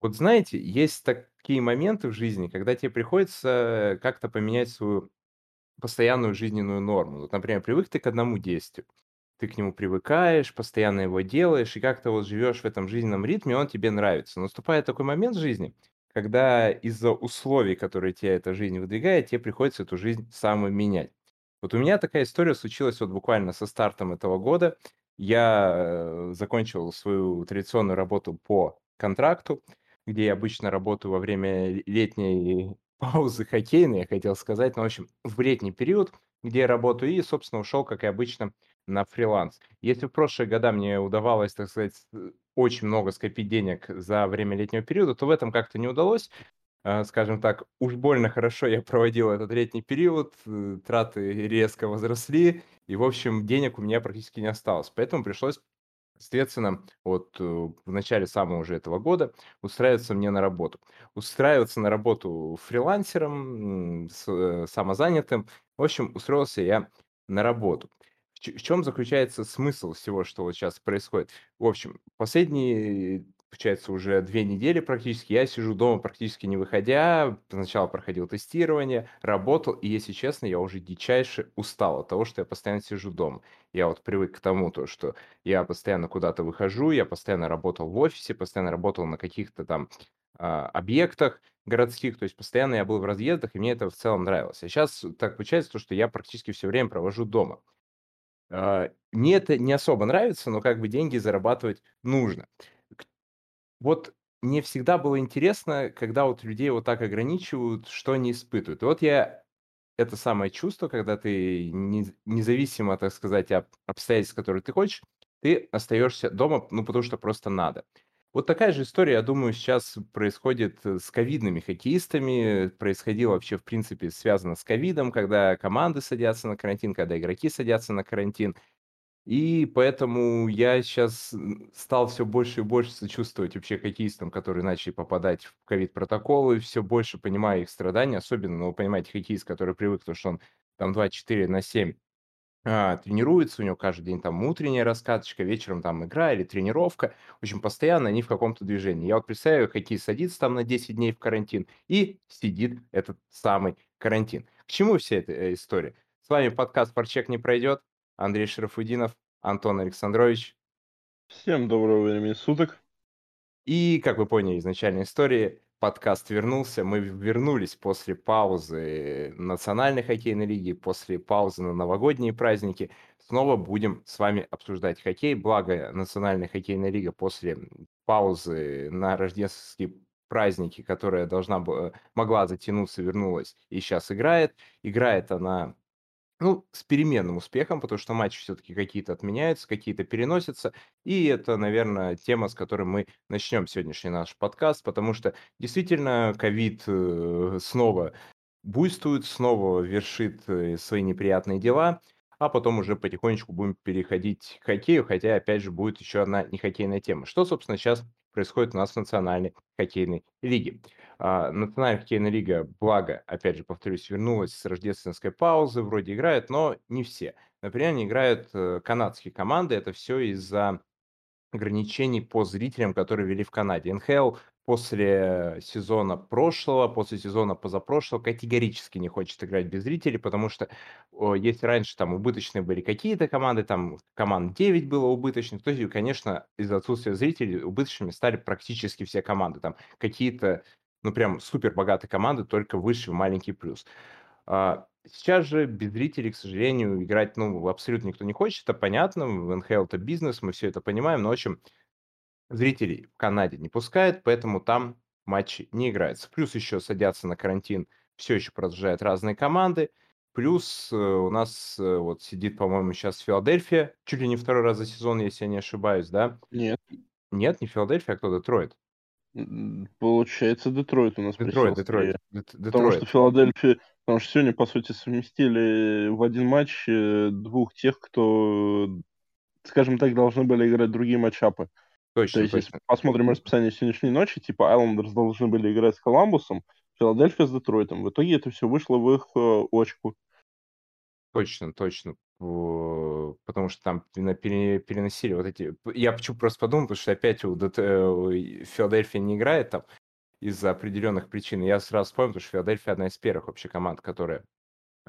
Вот знаете, есть такие моменты в жизни, когда тебе приходится как-то поменять свою постоянную жизненную норму. Вот, например, привык ты к одному действию, ты к нему привыкаешь, постоянно его делаешь, и как-то вот живешь в этом жизненном ритме, он тебе нравится. Наступает такой момент в жизни, когда из-за условий, которые тебе эта жизнь выдвигает, тебе приходится эту жизнь самой менять. Вот у меня такая история случилась вот буквально со стартом этого года. Я э, закончил свою традиционную работу по контракту, где я обычно работаю во время летней паузы хоккейной, я хотел сказать, но, в общем, в летний период, где я работаю, и, собственно, ушел, как и обычно, на фриланс. Если в прошлые года мне удавалось, так сказать, э, очень много скопить денег за время летнего периода, то в этом как-то не удалось. А, скажем так, уж больно хорошо я проводил этот летний период, э, траты резко возросли, и, в общем, денег у меня практически не осталось. Поэтому пришлось, соответственно, вот э, в начале самого уже этого года устраиваться мне на работу. Устраиваться на работу фрилансером, э, самозанятым. В общем, устроился я на работу. В чем заключается смысл всего, что вот сейчас происходит? В общем, последние получается, уже 2 недели практически я сижу дома, практически не выходя. Сначала проходил тестирование, работал, и, если честно, я уже дичайше устал от того, что я постоянно сижу дома. Я вот привык к тому, то, что я постоянно куда-то выхожу, я постоянно работал в офисе, постоянно работал на каких-то там а, объектах городских, то есть постоянно я был в разъездах, и мне это в целом нравилось. А сейчас так получается, то, что я практически все время провожу дома. А, Мне это не особо нравится, но как бы деньги зарабатывать нужно. Вот мне всегда было интересно, когда вот людей вот так ограничивают, что они испытывают. Вот я это самое чувство, когда ты не независимо, так сказать, от обстоятельств, которые ты хочешь, ты остаешься дома, ну, потому что просто надо. Вот такая же история, я думаю, сейчас происходит э, с ковидными хоккеистами, происходило вообще, в принципе, связано с ковидом, когда команды садятся на карантин, когда игроки садятся на карантин. И поэтому я сейчас стал все больше и больше сочувствовать вообще хоккеистам, которые начали попадать в ковид-протоколы, все больше понимаю их страдания. Особенно, ну, вы понимаете, хоккеист, который привык, то что он там 24 на 7 а, тренируется, у него каждый день там утренняя раскаточка, вечером там игра или тренировка. В общем, постоянно они в каком-то движении. Я вот представляю, хоккеист садится там на 10 дней в карантин и сидит этот самый карантин. К чему вся эта, э, история? С вами подкаст "Парчек не пройдет". Андрей Шарафутдинов, Антон Александрович. Всем доброго времени суток. И, как вы поняли из начальной истории, подкаст вернулся. Мы вернулись после паузы Национальной хоккейной лиги, после паузы на новогодние праздники. Снова будем с вами обсуждать хоккей. Благо, Национальная хоккейная лига после паузы на рождественские праздники, которая должна была, могла затянуться, вернулась и сейчас играет. Играет она ну, с переменным успехом, потому что матчи все-таки какие-то отменяются, какие-то переносятся. И это, наверное, тема, с которой мы начнем сегодняшний наш подкаст, потому что действительно ковид э, снова буйствует, снова вершит э, свои неприятные дела, а потом уже потихонечку будем переходить к хоккею, хотя, опять же, будет еще одна нехоккейная тема. Что, собственно, сейчас происходит у нас в национальной хоккейной лиге? А, Национальная хоккейная лига, благо, опять же, повторюсь, вернулась с рождественской паузы, вроде играет, но не все. Например, не играют э, канадские команды, это все из-за ограничений по зрителям, которые ввели в Канаде. НХЛ после сезона прошлого, после сезона позапрошлого категорически не хочет играть без зрителей, потому что если раньше там убыточные были какие-то команды, там команд 9 было убыточных, то, есть, конечно, из-за отсутствия зрителей убыточными стали практически все команды. Там какие-то ну, прям супер богатые команды, только выше в маленький плюс. А, сейчас же без зрителей, к сожалению, играть, ну, абсолютно никто не хочет, это понятно, в НХЛ это бизнес, мы все это понимаем, но, в общем, зрителей в Канаде не пускает, поэтому там матчи не играются. Плюс еще садятся на карантин, все еще продолжают разные команды. Плюс э, у нас э, вот сидит, по-моему, сейчас Филадельфия, чуть ли не второй раз за сезон, если я не ошибаюсь, да? Нет. Нет, не Филадельфия, а кто? Детройт. Получается, Детройт у нас Детройт, Детройт, скорее. Дет- Потому что Детройт. Филадельфия... Потому что сегодня, по сути, совместили в один матч э, двух тех, кто, скажем так, должны были играть другие матчапы. То Точно, есть, если точно. посмотрим расписание сегодняшней ночи, типа Айлендерс должны были играть с Коламбусом, Филадельфия с Детройтом. В итоге это все вышло в их э, очку. Точно, точно. Потому что там переносили вот эти я почему просто подумал, потому что опять у ДТ ой, Филадельфия не играет там из-за определенных причин. Я сразу вспомнил, потому что Филадельфия одна из первых вообще команд, которая,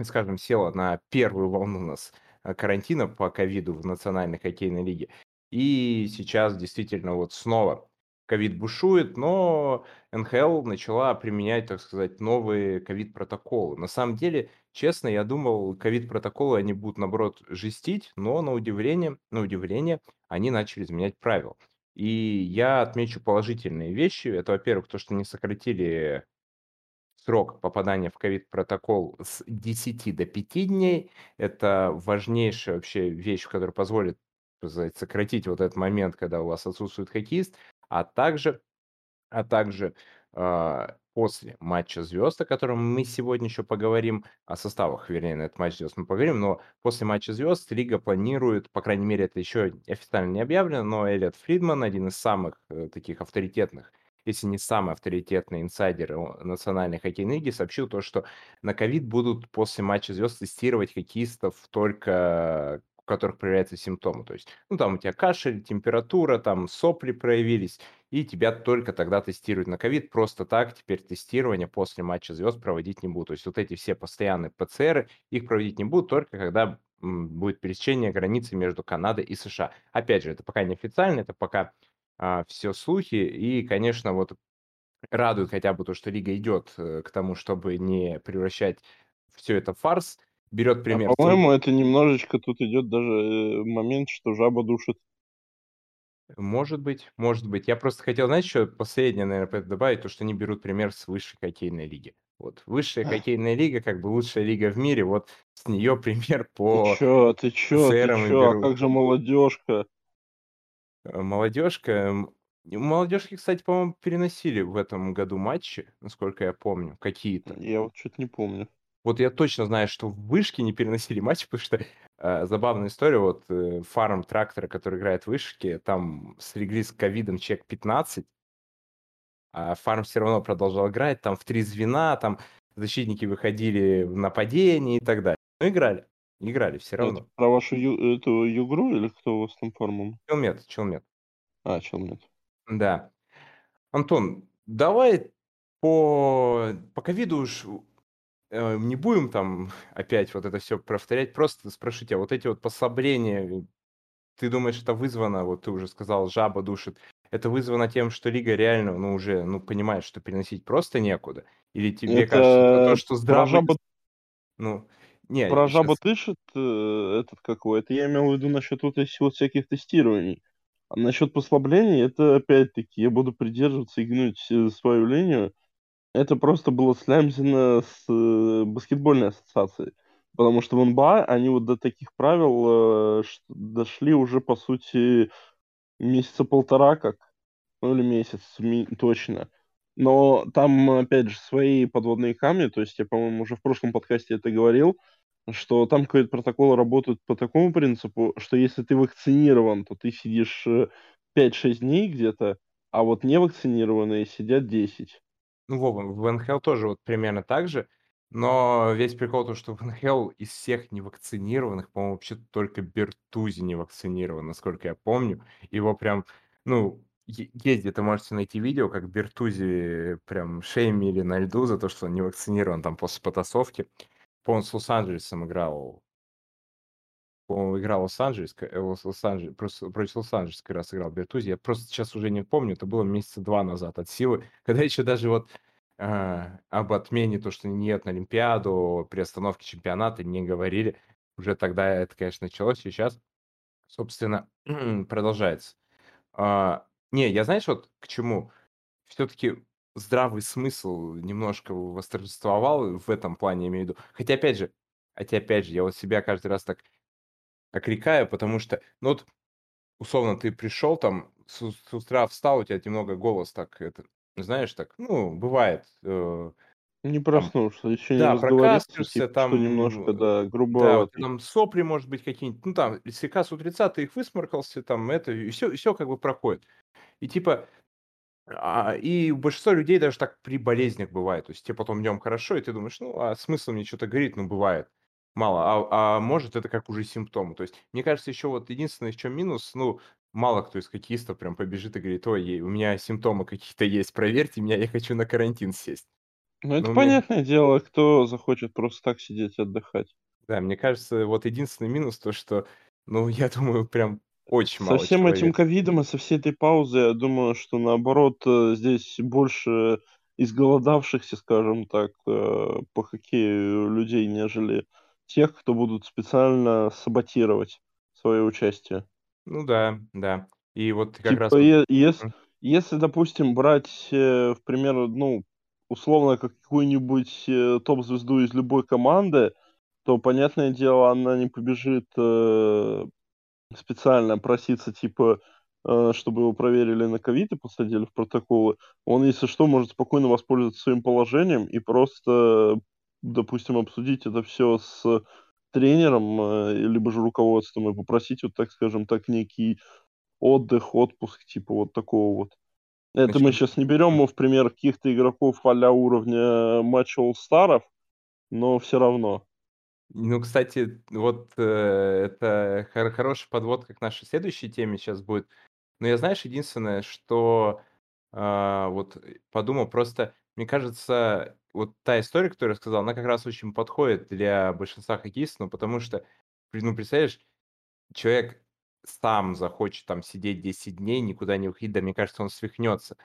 скажем, села на первую волну у нас, э, карантина по ковиду в национальной хоккейной лиге. И сейчас действительно вот снова ковид бушует, но НХЛ начала применять, так сказать, новые ковид-протоколы. На самом деле, честно, я думал, ковид-протоколы, они будут, наоборот, жестить, но на удивление, на удивление, они начали изменять правила. И я отмечу положительные вещи. Это, во-первых, то, что не сократили срок попадания в ковид-протокол с 10 до 5 дней. Это важнейшая вообще вещь, которая позволит сказать, сократить вот этот момент, когда у вас отсутствует хоккеист, а также, а также э, после матча звезд, о котором мы сегодня еще поговорим, о составах, вернее, на этот матч звезд мы поговорим, но после матча звезд Лига планирует, по крайней мере, это еще официально не объявлено, но Элliот Фридман, один из самых э, таких авторитетных если не самый авторитетный инсайдер Национальной хоккейной лиги, сообщил то, что на ковид будут после матча звезд тестировать хоккеистов только которых проявляются симптомы. То есть, ну, там у тебя кашель, температура, там сопли проявились, и тебя только тогда тестируют на ковид. Просто так теперь тестирование после матча звезд проводить не будут. То есть вот эти все постоянные ПЦРы, их проводить не будут только когда будет пересечение границы между Канадой и США. Опять же, это пока не официально, это пока а, все слухи. И, конечно, вот радует хотя бы то, что лига идет э, к тому, чтобы не превращать все это в фарс берет А пример. по-моему, это немножечко тут идет даже э, момент, что жаба душит. Может быть, может быть. Я просто хотел, знаешь, еще последнее, наверное, добавить, то, что они берут пример с высшей хоккейной лиги. Вот, высшая хоккейная лига, как бы лучшая лига в мире, вот с нее пример Ты по чё, ты чё, ты ПЦРам и чё, а как же молодежка? Э, Молодежка, м, молодежки, кстати, по-моему, переносили в этом году матчи, насколько я помню, какие-то. Я вот что-то не помню. Вот я точно знаю, что в вышке не переносили матчи, потому что э, забавная история, вот э, фарм трактора, который играет в вышке, там слегли с ковидом человек 15, а фарм все равно продолжал играть, там в три звена, там защитники выходили в нападение и так далее. Ну, играли, играли все Это равно. про вашу ю- эту югру или кто у вас там форму? Челмет, челмет. А, челмет. Да. Антон, давай по, по ковиду уж не будем там опять вот это все повторять, просто спрошу тебя, вот эти вот послабления, ты думаешь, это вызвано, вот ты уже сказал, жаба душит, это вызвано тем, что лига реально, ну, уже, ну, понимает, что переносить просто некуда? Или тебе Это кажется, это то, что про здравый... жаба, Ну, не, про жаба дышит э, этот какой? Это я имел в виду насчет вот этих вот всяких тестирований. А насчет послаблений, это опять-таки, я буду придерживаться и гнуть э, свою линию. Это просто было слямзено с э, баскетбольной ассоциацией. Потому что в НБА они вот до таких правил э, дошли уже, по сути, месяца полтора как. Ну или месяц, точно. Но там, опять же, свои подводные камни. То есть я, по-моему, уже в прошлом подкасте это говорил, что там какие-то протоколы работают по такому принципу, что если ты вакцинирован, то ты сидишь э, 5-6 дней где-то, а вот невакцинированные сидят 10. Ну, Вова, в НХЛ тоже вот примерно так же, но весь прикол в том, что в НХЛ из всех невакцинированных, по-моему, вообще только Бертузи не вакцинирован, насколько я помню. Его прям, ну, есть где-то можете найти видео, как Бертузи прям шеймили на льду за то, что он не вакцинирован там после потасовки. По-моему, с Лос-Анджелесом играл по-моему, играл Лос-Анджелес, к- э, Лос- Лос-Анджелес, против Лос-Анджелеса как раз играл Бертузи. Я просто сейчас уже не помню, это было месяца два назад от силы, когда еще даже вот а, об отмене, то, что нет на Олимпиаду, при остановке чемпионата не говорили. Уже тогда это, конечно, началось, и сейчас, собственно, продолжается. А, не, я знаешь, вот к чему? Все-таки здравый смысл немножко восторжествовал в этом плане, я имею в виду. Хотя, опять же, хотя, опять же, я вот себя каждый раз так окрекаю, потому что, ну вот, условно, ты пришел там, с, с утра встал, у тебя немного голос так, это, знаешь, так, ну, бывает, э, Не там, проснувшись, еще не да, прокашлялся, типа, там, немножко, да, да, у тебя грубоватый. там сопли, может быть, какие-нибудь, ну, там, слегка с утреца ты их высморкался, там, это, и все, и все как бы проходит. И типа, а, и у большинства людей даже так при болезнях бывает. То есть тебе потом днем хорошо, и ты думаешь, ну, а смысл мне что-то говорить? Ну, бывает. Мало, а а может, это как уже симптомы. То есть, мне кажется, еще вот единственное, в чём минус, ну, мало кто из хоккеистов прям побежит и говорит: "Ой, у меня симптомы какие-то есть, проверьте меня, я хочу на карантин сесть". Ну, это Но мне понятное дело, кто захочет просто так сидеть отдыхать. Да, мне кажется, вот единственный минус то, что, ну, я думаю, прям очень Со мало всем этим человек. ковидом и со всей этой паузой, я думаю, что наоборот, э, здесь больше изголодавшихся, скажем так, э, по хоккею людей, нежели тех, кто будут специально саботировать свое участие. Ну да, да. И вот как раз Типа, вот е ес М. если, допустим, брать, э, в пример, ну, условно, какую-нибудь, э, топ-звезду из любой команды, то, понятное дело, она не побежит, э, специально проситься, типа, э, чтобы его проверили на ковид и посадили в протоколы. Он, если что, может спокойно воспользоваться своим положением и просто, допустим, обсудить это всё с тренером, э, либо же руководством и попросить вот, так скажем так, некий отдых, отпуск, типа вот такого вот. Это мы Насчёт щас не берем М. в пример каких-то игроков а-ля уровня матча "All-старов", но всё равно. Ну, кстати, вот, э, это хоро хорошая подводка к нашей следующей теме щас будет. Но я, знаешь, единственное, что, а, вот подумал, просто мне кажется, вот та история, которую я рассказал, она как раз очень подходит для большинства хоккеистов. Ну, потому что, ну, представляешь, человек сам захочет там сидеть 10 дней, никуда не выходить, да мне кажется, он свихнется.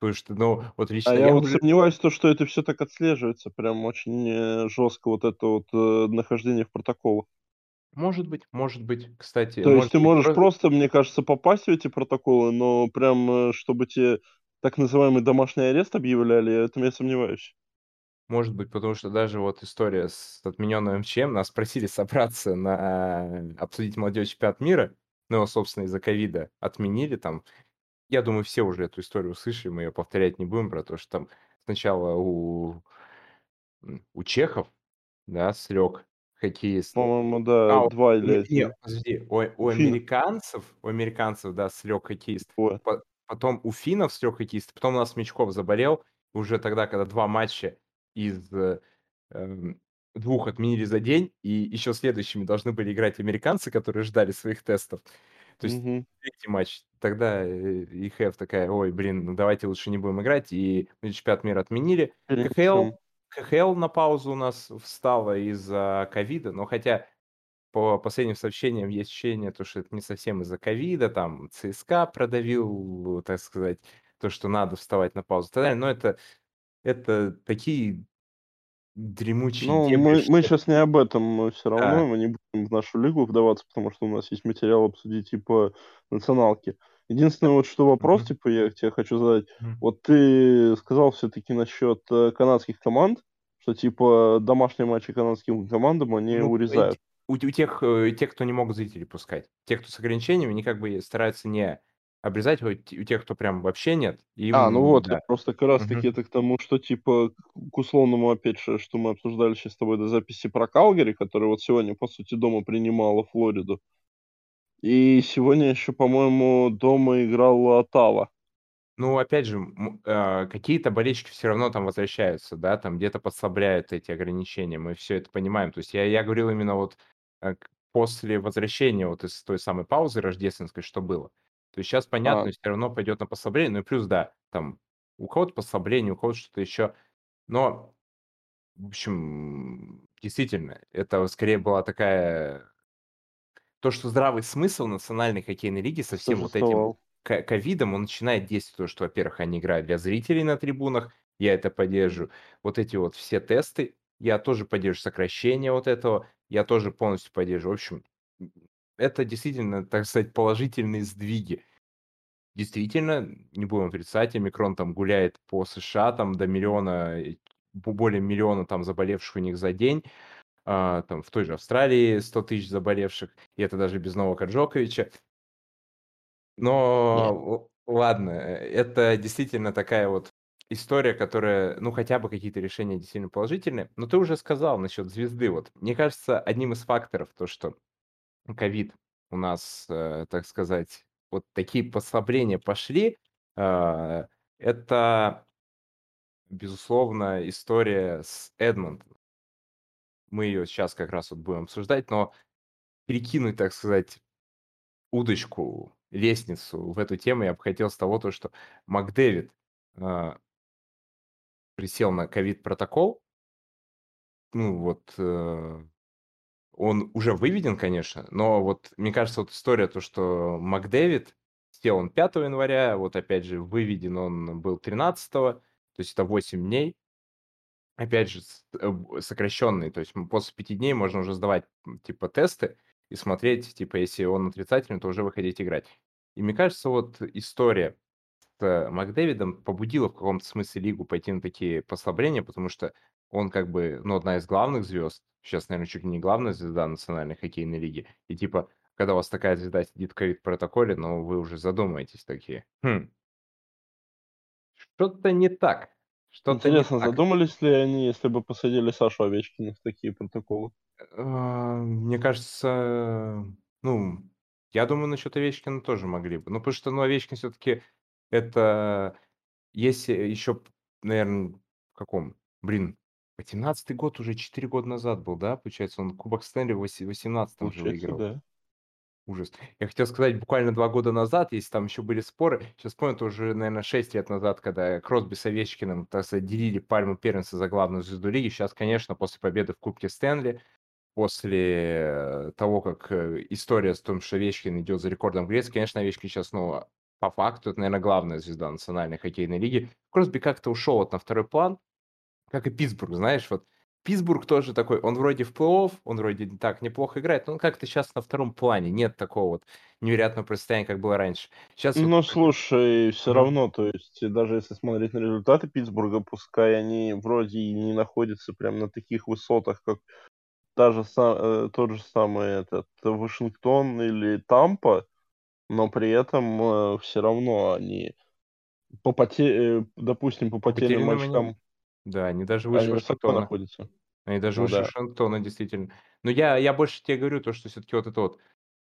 Потому что, ну, вот А лично я я вот уже сомневаюсь, то что это всё так отслеживается, прям очень, э, жёстко, вот это вот, э, нахождение в протоколах. Может быть, может быть, кстати, То есть ты можешь про просто, мне кажется, попасть в эти протоколы, но прям, э, чтобы те так называемый домашний арест объявляли, этом я сомневаюсь. Может быть, потому что даже вот история с отменённым МЧМ, нас просили собраться на обсудить молодёжный чемпионат мира, но его, собственно, из-за ковида отменили там. Я думаю, все уже эту историю слышали, мы её повторять не будем, про то, что там сначала у у чехов, да, слёг хоккеист. По-моему, да, А, 2 или не не, 1. подожди, у у американцев у американцев, да, слёг хоккеист, по потом у финнов слёг хоккеист, потом у нас Мячков заболел. Уже тогда, когда 2 матча из, эм, 2 отменили за день, и ещё следующими должны были играть американцы, которые ждали своих тестов. То есть Мгм. 3 матч. Тогда, э, ИХФ такая: "Ой, блин, ну давайте лучше не будем играть". И чемпионат мира отменили. КХЛ. КХЛ на паузу у нас встала из-за ковида, но хотя по последним сообщениям есть ощущение, то что это не совсем из-за ковида, там ЦСКА продавил, так сказать, то, что надо вставать на паузу и так далее. Но это это такие дремучие Ну, мы мы щас не об этом, всё Да. равно, мы не будем в нашу лигу вдаваться, потому что у нас есть материал обсудить и по националке. Да. Единственное, вот что вопрос, Мгм. типа, я те хочу задать. Мгм. Вот ты сказал всё-таки насчёт, э, канадских команд, что типа домашние матчи канадским командам они Ну, урезают. у у тех, э, тех, кто не могут зрителей пускать. Те, кто с ограничениями, они как бы стараются не обрезать. Вот у тех, кто прям вообще нет, А, ну им вот, да. просто как раз таки Мгм. это к тому, что типа к условному, опять же, что мы обсуждали щас с тобой до записи про Калгари, которая вот сегодня, по сути, дома принимала Флориду. И сегодня ещё, по-моему, дома играла Оттава. Ну, опять же, а, какие-то болельщики всё равно там возвращаются, да, там где-то послабляют эти ограничения. Мы всё это понимаем. То есть я я говорил именно вот, к после возвращения вот из той самой паузы рождественской, что было. То есть щас А. понятно, всё равно пойдёт на послабление. Ну и плюс, да, там у кого-то послабление, у кого-то что-то ещё. Но, в общем, действительно, это скорее была такая то, что здравый смысл Национальной хоккейной лиги со всем вот этим ковидом, он начинает действовать. То, что, во-первых, они играют для зрителей на трибунах, я это поддерживаю. Вот эти вот все тесты я тоже поддерживаю. Сокращение вот этого я тоже полностью поддерживаю. В общем, это действительно, так сказать, положительные сдвиги. Действительно, не будем отрицать, омикрон там гуляет по США, там до 1 000 000, бо более 1 000 000 там заболевших у них за день. А, там в той же Австралии 100 000 заболевших, и это даже без Новака Джоковича. Но л ладно, э, это действительно такая вот история, которая, ну, хотя бы какие-то решения действительно положительные. Но ты уже сказал насчёт звезды. Вот мне кажется, одним из факторов то, что ковид у нас, э, так сказать, вот такие послабления пошли, а, это безусловно, история с Эдмонтоном. мы ее сейчас как раз вот будем обсуждать, но перекинуть, так сказать, удочку, лестницу в эту тему я бы хотел с того, то, что Макдэвид а, присел на ковид-протокол. Ну вот, э, он уже выведен, конечно, но вот мне кажется, вот история, то, что Макдэвид сел он 5 января, вот опять же выведен он был 13, то есть это 8 дней. Опять же, э, сокращенный, то есть после 5 дней можно уже сдавать типа тесты и смотреть, типа если он отрицательный, то уже выходить играть. И мне кажется, вот история с Макдэвидом побудила в каком-то смысле лигу пойти на такие послабления, потому что он как бы, ну, одна из главных звезд, сейчас, наверное, чуть ли не главная звезда национальной хоккейной лиги. И типа, когда у вас такая звезда сидит в ковид-протоколе, ну, вы уже задумаетесь такие, хм, что-то не так. Не Интересно, так. задумались ли они, если бы посадили Сашу Овечкина в такие протоколы? А, Мне кажется, ну, я думаю, насчет Овечкина тоже могли бы. Ну, потому что, ну, Овечкин все-таки это, если еще, наверное, в каком, блин, 18 год уже 4 года назад был, да, получается, он Кубок Стэнли в 18 же Получается, выиграл. да. Ужас. Я хотел сказать, буквально два года назад, если там еще были споры, сейчас помню, это уже, наверное, 6 лет назад, когда Кросби с Овечкиным, так сказать, делили пальму первенства за главную звезду лиги. Сейчас, конечно, после победы в Кубке Стэнли, после того, как э, история с том, что Овечкин идет за рекордом Греции, конечно, Овечкин сейчас, ну, по факту, это, наверное, главная звезда национальной хоккейной лиги. Кросби как-то ушел вот на второй план, как и Питтсбург, знаешь, вот. Питтсбург тоже такой, он вроде в плей-офф, он вроде так неплохо играет, но он как-то сейчас на втором плане, нет такого вот невероятного противостояния, как было раньше. Сейчас вот... Ну, слушай, все равно, то есть, даже если смотреть на результаты Питтсбурга, пускай они вроде и не находятся прям на таких высотах, как та же, э, тот же самый этот Вашингтон или Тампа, но при этом э, все равно они по поте... э, допустим, по По потерянным очкам, Да, они даже выше они Вашингтона. находятся. Они даже Ну выше да. Вашингтона, действительно. Но я, я больше тебе говорю, то, что все-таки вот это вот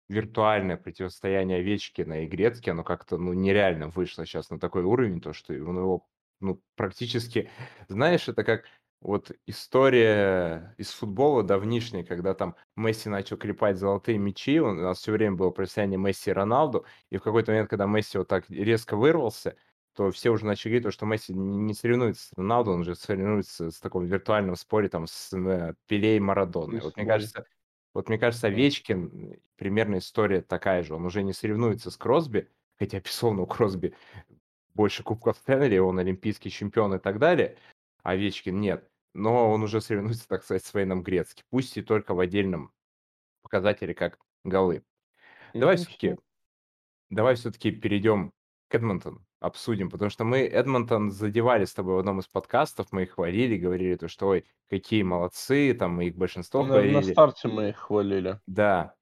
виртуальное противостояние Овечкина и Грецки, оно как-то, ну, нереально вышло сейчас на такой уровень, то, что он его, ну, практически... Знаешь, это как вот история из футбола давнишняя, когда там Месси начал клепать золотые мячи, у нас все время было противостояние Месси и Роналду, и в какой-то момент, когда Месси вот так резко вырвался, то все уже начали говорить, то, что Месси не соревнуется с Роналду, он же соревнуется с таком виртуальном споре там с э, и Марадоной. Вот мне кажется, вот мне кажется. Овечкин, примерно история такая же. Он уже не соревнуется с Кросби, хотя, безусловно, у Кросби больше кубков Стэнли, он олимпийский чемпион и так далее. Овечкин нет. Но он уже соревнуется, так сказать, с Вейном Грецки. Пусть и только в отдельном показателе, как голы. Давай все-таки давай все-таки перейдем к Эдмонтону, обсудим, потому что мы Эдмонтон задевали с тобой в одном из подкастов, мы их хвалили, говорили то, что ой, какие молодцы, там мы их большинство На, на хвалили. старте мы их хвалили. Да,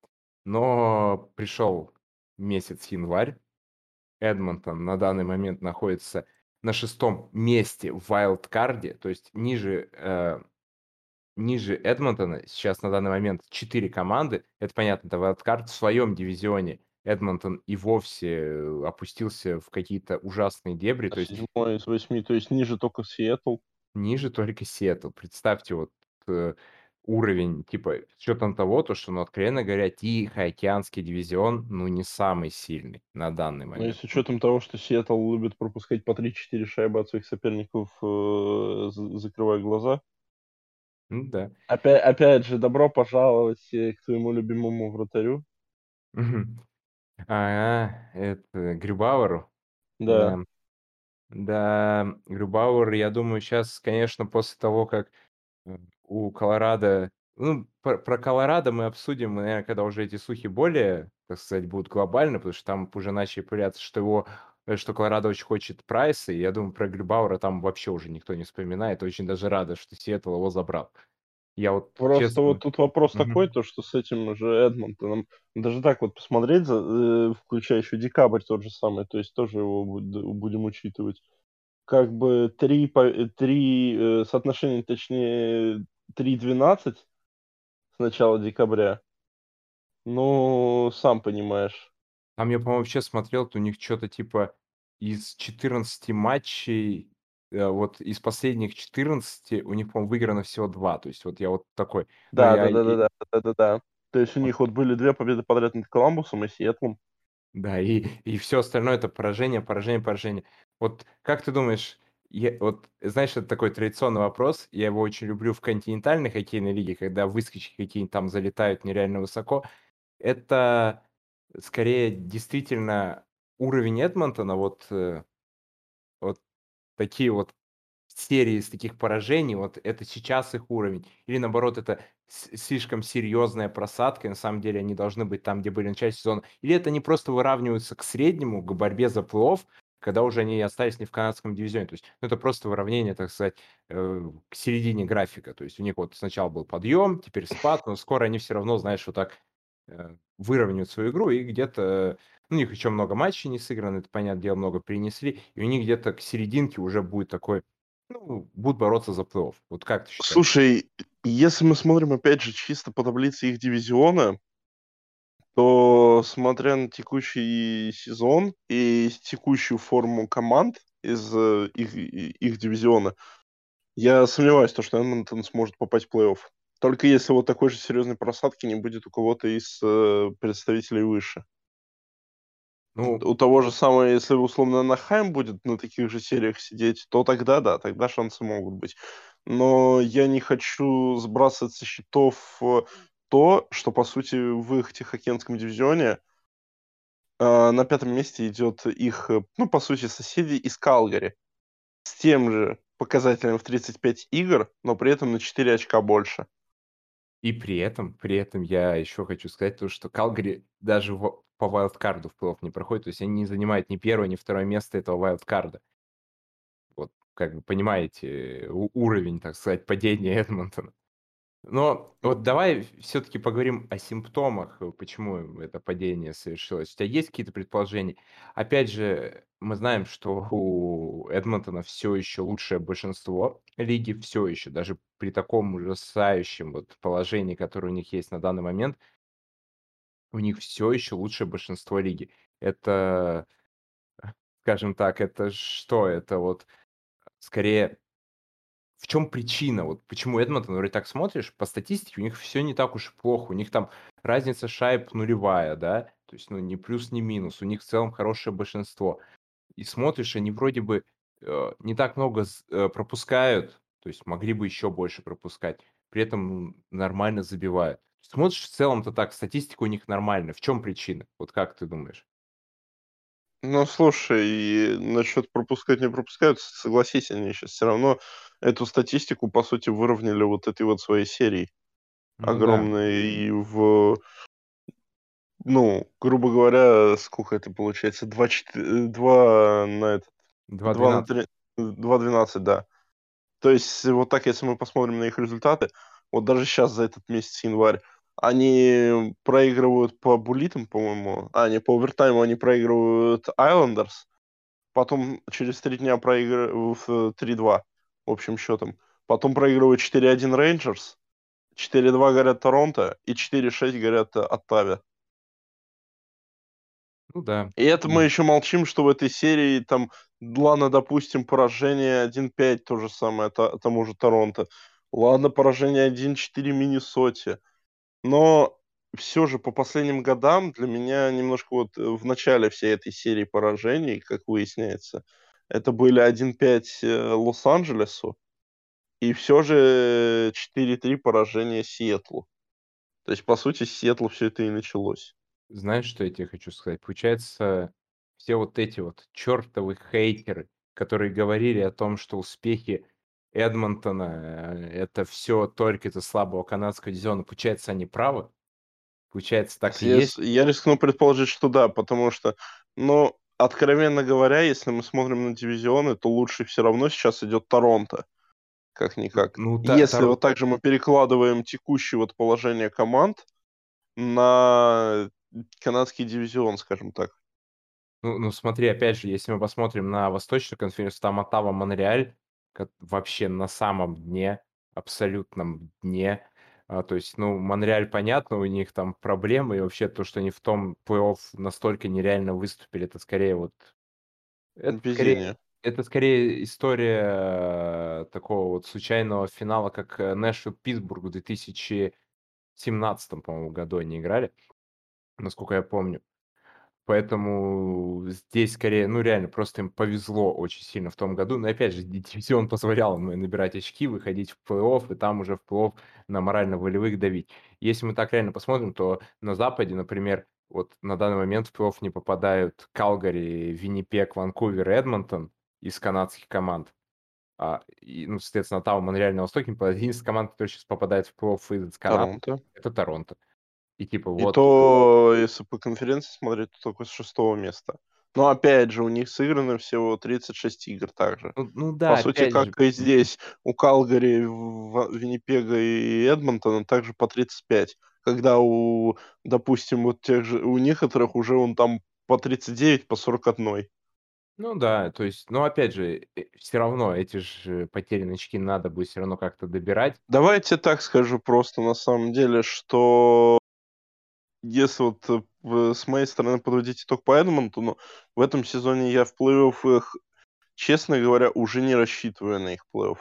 но пришел месяц январь, Эдмонтон на данный момент находится на шестом месте в вайлдкарде, то есть ниже, э, ниже Эдмонтона сейчас на данный момент четыре команды. Это понятно, это вайлдкард в своем дивизионе. Эдмонтон и вовсе опустился в какие-то ужасные дебри, то есть Седьмой из восьми, то есть ниже только Сиэтл. ниже только Сиэтл. Представьте вот э, уровень, типа, с учетом того, то, что, ну, откровенно говоря, Тихоокеанский дивизион, ну, не самый сильный на данный Но и момент. с учетом того, что Сиэтл любит пропускать по 3-4 шайбы от своих соперников, э, за- закрывая глаза. Ну, да. Опять, опять же, добро пожаловать э, к твоему любимому вратарю. А, это Грюбауэру. Да. Да. Да, Грюбауэр, я думаю, сейчас, конечно, после того, как э, у Колорадо... Ну, про, про Колорадо мы обсудим, наверное, когда уже эти слухи более, так сказать, будут глобальны, потому что там уже начали появляться, что его э, что Колорадо очень хочет Прайса, и я думаю, про Грюбауэра там вообще уже никто не вспоминает. Очень даже рада, что Сиэтл его забрал. Я вот, Просто честно... вот тут вопрос Мгм. такой, то что с этим же Эдмонтоном, даже так вот посмотреть, э, включая еще декабрь тот же самый, то есть тоже его буд- будем учитывать. Как бы три, по- три э, соотношения, точнее, 3-12 с начала декабря. Ну, сам понимаешь. Там я, по-моему, вообще смотрел, то у них что-то типа из 14 матчей вот из последних 14 у них, по-моему, выиграно всего 2. То есть вот я вот такой, ну, Да, я и да-да-да-да, да-да-да. То есть у них вот были 2 победы подряд над Коламбусом и Сиэтлом. Да, и и всё остальное- это поражение, поражение, поражение. Вот как ты думаешь, я вот знаешь, это такой традиционный вопрос, я его очень люблю в континентальной хоккейной лиге, когда выскочки какие-нибудь там залетают нереально высоко. Это скорее действительно уровень Эдмонтона, вот, э, вот такие вот серии из таких поражений, вот это сейчас их уровень, или наоборот, это слишком серьезная просадка, и на самом деле они должны быть там, где были в начале сезона, или это они просто выравниваются к среднему, к борьбе за плей-офф, когда уже они остались не в канадском дивизионе. То есть, ну, это просто выравнение, так сказать, э, к середине графика. То есть у них вот сначала был подъем, теперь спад, но скоро они все равно, знаешь, вот так, э, выровняют свою игру и где-то ну, у них еще много матчей не сыграно, это, понятное дело, много принесли, и у них где-то к серединке уже будет такой, ну, будут бороться за плей-офф. Вот как ты считаешь? Слушай, если мы смотрим, опять же, чисто по таблице их дивизиона, то, смотря на текущий сезон и текущую форму команд из э, их, их дивизиона, я сомневаюсь, то, что Эдмонтон сможет попасть в плей-офф. Только если вот такой же серьезной просадки не будет у кого-то из э, представителей выше. Ну, У того же самого, если условно Анахайм будет на таких же сериях сидеть, то тогда да, тогда шансы могут быть. Но я не хочу сбрасывать со счетов э, то, что, по сути, в их Тихоокеанском дивизионе э, на пятом месте идет их, э, ну, по сути, соседи из Калгари. С тем же показателем в 35 игр, но при этом на 4 очка больше. И при этом, при этом я еще хочу сказать то, что Калгари даже в, по вайлдкарду в плей-офф не проходит, то есть они не занимают ни первое, ни второе место этого вайлдкарда. Вот, как вы понимаете, уровень, так сказать, падения Эдмонтона. Но вот давай все-таки поговорим о симптомах, э, почему это падение совершилось. У тебя есть какие-то предположения? Опять же, мы знаем, что у Эдмонтона все еще лучшее большинство лиги, все еще, даже при таком ужасающем вот положении, которое у них есть на данный момент, у них все еще лучшее большинство лиги. Это, скажем так, это что? Это вот скорее в чем причина? Вот почему Эдмонтон, вроде так смотришь, по статистике у них все не так уж и плохо. У них там разница шайб нулевая, да? То есть, ну, ни плюс, ни минус. У них в целом хорошее большинство. И смотришь, они вроде бы э, не так много э, пропускают, то есть могли бы еще больше пропускать. При этом ну, нормально забивают. Смотришь, в целом-то так, статистика у них нормальная. В чем причина? Вот как ты думаешь? Ну, слушай, и насчет пропускать, не пропускают, согласись, они сейчас все равно эту статистику, по сути, выровняли вот этой вот своей серией Ну да, огромной. И в, ну, грубо говоря, сколько это получается? 2, 2 на этот, 2 на 2-12. 3, 2-12, да. То есть вот так, если мы посмотрим на их результаты, вот даже сейчас за этот месяц, январь, они проигрывают по буллитам, по-моему, а, не, по овертайму они проигрывают Islanders, потом через три дня проигрывают 3-2 общим счетом, потом проигрывают 4-1 Рейнджерс, 4-2 горят Торонто и 4-6 горят Оттаве. Ну да. И это мы еще молчим, что в этой серии там, ладно, допустим, поражение 1-5, то же самое то- тому же Торонто. Ладно, поражение 1-4 Миннесоте. Но все же по последним годам для меня немножко вот э, в начале всей этой серии поражений, как выясняется, это были 1-5 э, Лос-Анджелесу и все же 4-3 поражения Сиэтлу. То есть, по сути, с Сиэтла все это и началось. Знаешь, что я тебе хочу сказать? Получается, все вот эти вот чертовы хейтеры, которые говорили о том, что успехи Эдмонтона э, это все только из-за слабого канадского дивизиона, получается, они правы? Получается, так и Я, есть? с- я рискну предположить, что да, потому что, ну, откровенно говоря, если мы смотрим на дивизионы, то лучше все равно сейчас идет Торонто, как-никак. Ну, И та- Если Торо- вот так же мы перекладываем текущее вот положение команд на канадский дивизион, скажем так. ну, ну, смотри, опять же, если мы посмотрим на Восточную конференцию, там Оттава, Монреаль, вообще на самом дне, абсолютном дне. А, то есть, ну, Монреаль, понятно, у них там проблемы, и вообще то, что они в том плей-офф настолько нереально выступили, это скорее вот Это скорее. Это скорее история такого вот случайного финала, как э, Нэшвилл Питтсбург в 2017, по-моему, году они играли, насколько я помню. Поэтому здесь скорее, ну, реально, просто им повезло очень сильно в том году. Но опять же, дивизион позволял набирать очки, выходить в плей-офф, и там уже в плей-офф на морально-волевых давить. Если мы так реально посмотрим, то на Западе, например, вот на данный момент в плей-офф не попадают Калгари, Виннипек, Ванкувер, Эдмонтон из канадских команд. А, и, ну, соответственно, там Монреаль на Востоке, единственная команда, которая сейчас попадает в плей-офф из Канады, Торонто. это Торонто. И типа И вот... то, если по конференции смотреть, то только с шестого места. Но опять же, у них сыграно всего 36 игр также. Ну, ну да, По сути, как же, и здесь, у Калгари, Виннипега и Эдмонтона также по 35. Когда у, допустим, вот тех же, у некоторых уже он там по 39, по 41. ну да, то есть, но опять же, все равно эти же потерянные очки надо будет все равно как-то добирать. Давайте так скажу просто на самом деле, что если вот э, в- с моей стороны подводить итог по Эдмонтону, в этом сезоне я в плей-офф их, честно говоря, уже не рассчитываю на их плей-офф.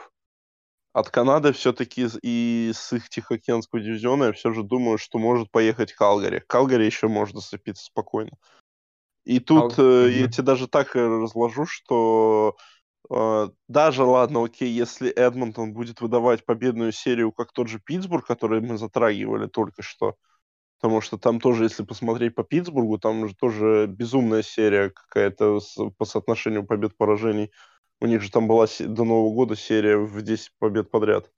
От Канады все-таки и с их Тихоокеанского дивизиона я все же думаю, что может поехать Калгари. Калгари еще может зацепиться спокойно. И тут Кал- э, я тебе даже так э, разложу, что э, даже ладно, окей, если Эдмонтон будет выдавать победную серию, как тот же Питтсбург, который мы затрагивали только что, потому что там тоже, если посмотреть по Питтсбургу, там же тоже безумная серия какая-то с- по соотношению побед-поражений. У них же там была до Нового года серия в 10 побед подряд,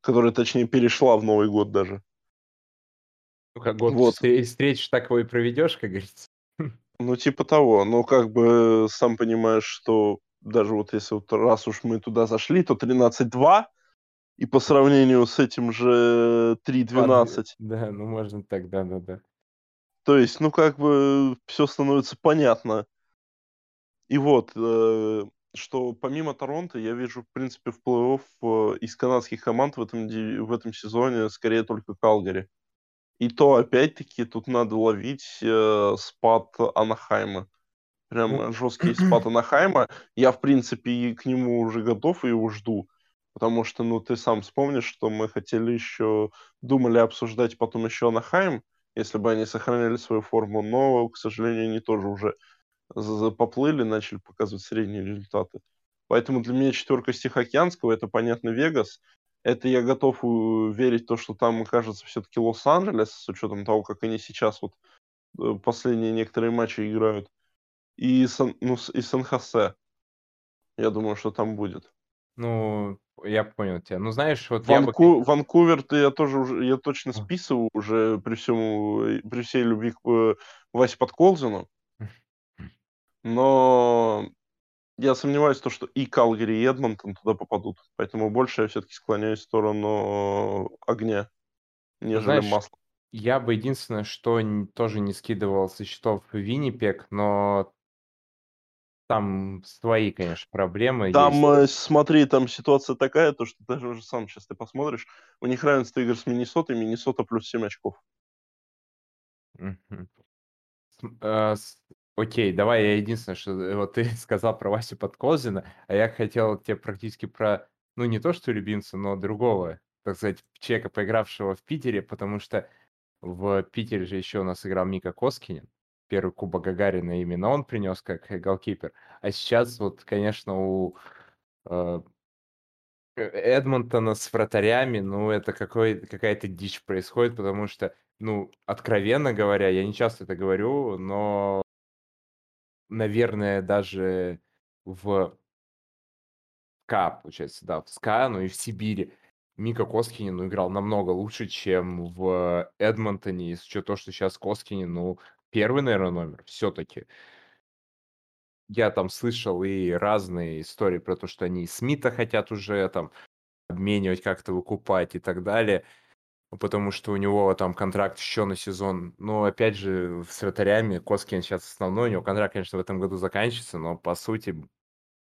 которая, точнее, перешла в Новый год даже. Ну, как год Вот. встре- встреч, так его и проведешь, как говорится. Ну, типа того. Но как бы сам понимаешь, что даже вот если вот раз уж мы туда зашли, то 13-2, и по сравнению с этим же 3-12. Да, ну можно так, да-да-да. То есть, ну, как бы все становится понятно. И вот, э, что помимо Торонто, я вижу, в принципе, в плей-офф э, из канадских команд в этом, в этом сезоне скорее только Калгари. И то, опять-таки, тут надо ловить э, спад Анахайма. Прям Ну, жесткий спад Анахайма. Я, в принципе, и к нему уже готов и его жду. Потому что, ну, ты сам вспомнишь, что мы хотели еще, думали обсуждать потом еще Анахайм, если бы они сохраняли свою форму, но, к сожалению, они тоже уже поплыли, начали показывать средние результаты. Поэтому для меня четверка Тихоокеанского, это, понятно, Вегас. Это я готов э, верить то, что там окажется все-таки Лос-Анджелес, с учетом того, как они сейчас вот э, последние некоторые матчи играют. И, Сан, ну, и Сан-Хосе. Я думаю, что там будет. Ну, я понял тебя. Ну, знаешь, вот я бы... Ванку... Ванкувер-то я тоже уже, я точно списываю уже при всем, при всей любви к э, Васе Подколзину. Но я сомневаюсь, в том, что и Калгари, и Эдмонтон туда попадут. Поэтому больше я все-таки склоняюсь в сторону огня, нежели знаешь, масла. Я бы единственное, что тоже не скидывал со счетов Виннипек, но там свои, конечно, проблемы есть. Там, э, смотри, там ситуация такая, то, что даже уже сам сейчас ты посмотришь, у них равенство игр с Миннесотой, Миннесота плюс 7 очков. Э, Окей, давай я единственное, что э, вот ты сказал про Васю Подколзина, а я хотел тебе практически про, ну не то что любимца, но другого, так сказать, человека, поигравшего в Питере, потому что в Питере же еще у нас играл Мика Коскинин, первый Кубок Гагарина именно он принес как э, голкипер, а сейчас вот, конечно, у э, Э, Эдмонтона с вратарями, ну, это какой, какая-то дичь происходит, потому что, ну, откровенно говоря, я не часто это говорю, но, наверное, даже в СКА, получается, да, в СКА, ну и в Сибири Микко Коскинен ну, играл намного лучше, чем в Эдмонтоне, и с учетом того, что сейчас Коскинен, ну, первый, наверное, номер все-таки. Я там слышал и разные истории про то, что они Смита хотят уже там обменивать, как-то выкупать и так далее, потому что у него там контракт еще на сезон. Но опять же, с вратарями Коскинен сейчас основной, у него контракт, конечно, в этом году заканчивается, но по сути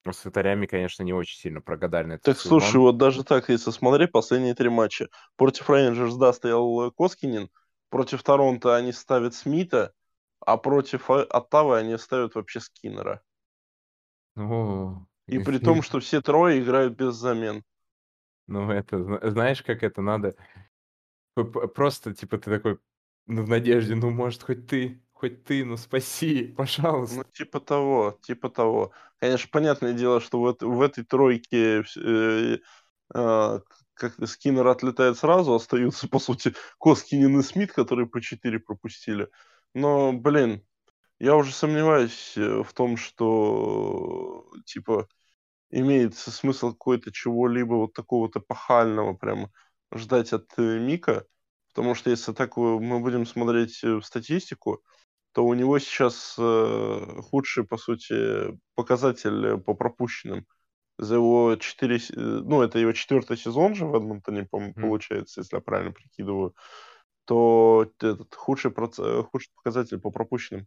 с вратарями, конечно, не очень сильно прогадали Так, сезон. слушай, вот даже так, если смотреть последние три матча. Против Рейнджерс, да, стоял э, Коскинин, против Торонто они ставят Смита, а против э, Оттавы они ставят вообще Скиннера. Ну, И при том, что все трое играют без замен. Ну, это, зна знаешь, как это надо? Просто, типа, ты такой, ну, в надежде, ну, может, хоть ты, хоть ты, ну, спаси, Ну, пожалуйста. типа того, типа того. Конечно, понятное дело, что вот в этой тройке э, а, как-то Скиннер отлетает сразу, остаются, по сути, Коскинен и Смит, которые по 4 пропустили. Но, блин, я уже сомневаюсь, э, в том, что, типа, имеет с смысл какой-то чего-либо вот такого-то эпохального прям ждать от, э, Мика. Потому что если так, э, мы будем смотреть, в статистику, то у него сейчас, э, худший, по сути, показатель, по пропущенным. За его 4 се э, ну, это его четвертый сезон же в Эдмонтоне, по-моему, Мгм. получается, если я правильно прикидываю, то этот худший проц э, худший показатель по пропущенным.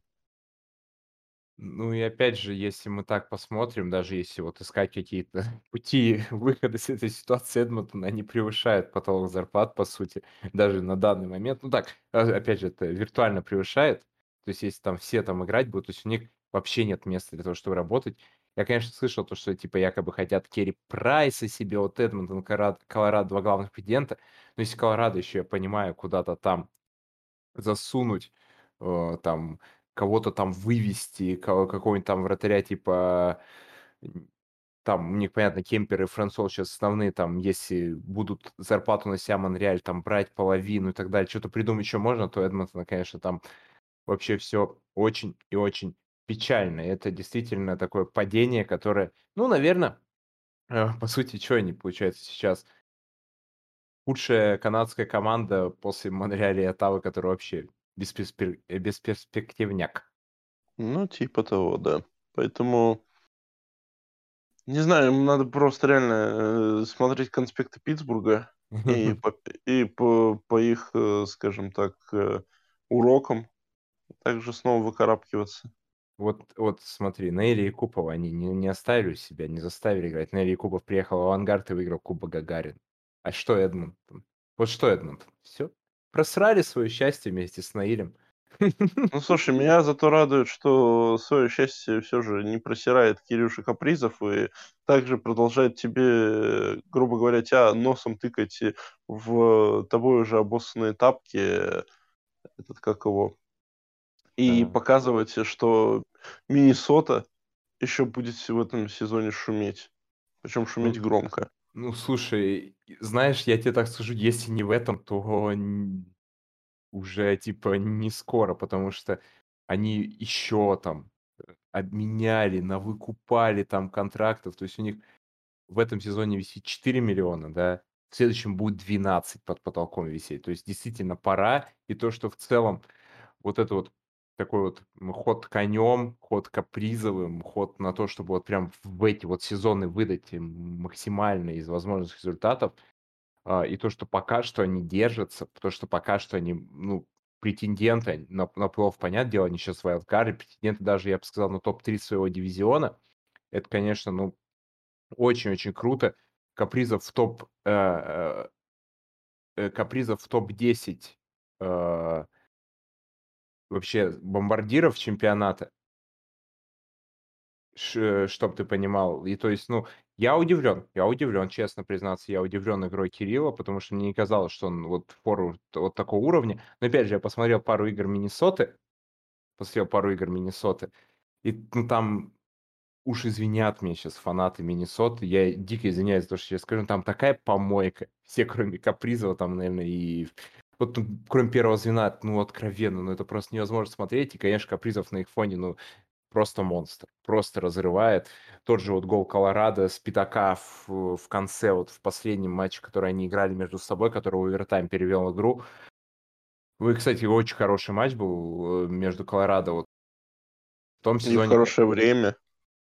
Ну и опять же, если мы так посмотрим, даже если вот искать какие-то пути выхода из этой ситуации Эдмонтона, они превышают потолок зарплат, по сути, даже на данный момент. Ну так, а, опять же, это виртуально превышает. То есть если там все там играть будут, то есть у них вообще нет места для того, чтобы работать. Я, конечно, слышал то, что типа якобы хотят Керри Прайса себе, вот Эдмонтон, Колорадо, Колорадо, два главных претендента. Но если Колорадо еще, я понимаю, куда-то там засунуть, э, там кого-то там вывести, кого какого-нибудь там вратаря типа, там у понятно, Кемпер и Франсуа сейчас основные, там, если будут зарплату на себя Монреаль там брать половину и так далее, что то придумать еще можно, то Эдмонтона, конечно, там вообще все очень и очень печально. Это действительно такое падение, которое, ну, наверно, э, по сути, чё они, получается, сейчас? Худшая канадская команда после Монреаля и Оттавы, которая вообще бесперспер э, бесперспективняк. Ну, типа того, да. Поэтому не знаю, им надо просто реально, э, смотреть конспекты Питтсбурга и по и по по их, скажем так, урокам также снова выкарабкиваться. Вот вот смотри, Нелли Якупова они не не оставили себя, не заставили играть. Нелли Якупов приехал в "Авангард" и выиграл кубок Гагарина. А что Эдмонтон? Вот что Эдмонтон? Всё, просрали свое счастье вместе с Наилем. Ну, слушай, меня зато радует, что свое счастье все же не просирает Кирюша Капризов и также продолжает тебе, грубо говоря, тя носом тыкать, в тобой уже обоссанные тапки, этот, как его, и Да. показывать, что Миннесота еще будет в этом сезоне шуметь, причем шуметь Ну громко. ну, слушай, знаешь, я тебе так скажу, если не в этом, то уже типа не скоро, потому что они еще там, обменяли, навыкупали там контрактов. То есть у них в этом сезоне висит 4 миллиона, да, в следующем будет 12 под потолком висеть. То есть действительно пора. И то, что в целом вот это вот такой вот, ход конем, ход капризовым, ход на то, чтобы вот прям в эти вот сезоны выдать им максимально из возможных результатов. А, и то, что пока что они держатся, то, что пока что они, ну, претенденты на на плей-офф, понятное дело, они сейчас в вайлдкарде, претенденты даже, я бы сказал, на топ-3 своего дивизиона. Это, конечно, ну, очень-очень круто. Капризов в топ, э, э, э, Капризов в топ-10, э вообще бомбардиров чемпионата. Ш чтоб ты понимал. И то есть, ну, я удивлен, я удивлен, честно признаться, я удивлен игрой Кирилла, потому что мне не казалось, что он вот форвард вот такого уровня. Но опять же, я посмотрел пару игр Миннесоты, посмотрел пару игр Миннесоты, и, ну, там уж извинят меня сейчас фанаты Миннесоты, я дико извиняюсь за то, что сейчас скажу, там такая помойка. Все, кроме Капризова, там, наверное, и вот, ну, кроме первого звена, ну, откровенно, ну, это просто невозможно смотреть. И, конечно, Капризов на их фоне, ну, просто монстр, просто разрывает. Тот же вот гол Колорадо с пятака в в конце, вот в последнем матче, который они играли между собой, который овертайм перевел игру. Вы, кстати, очень хороший матч был, э, между Колорадо вот в том И в сезоне, хорошее время.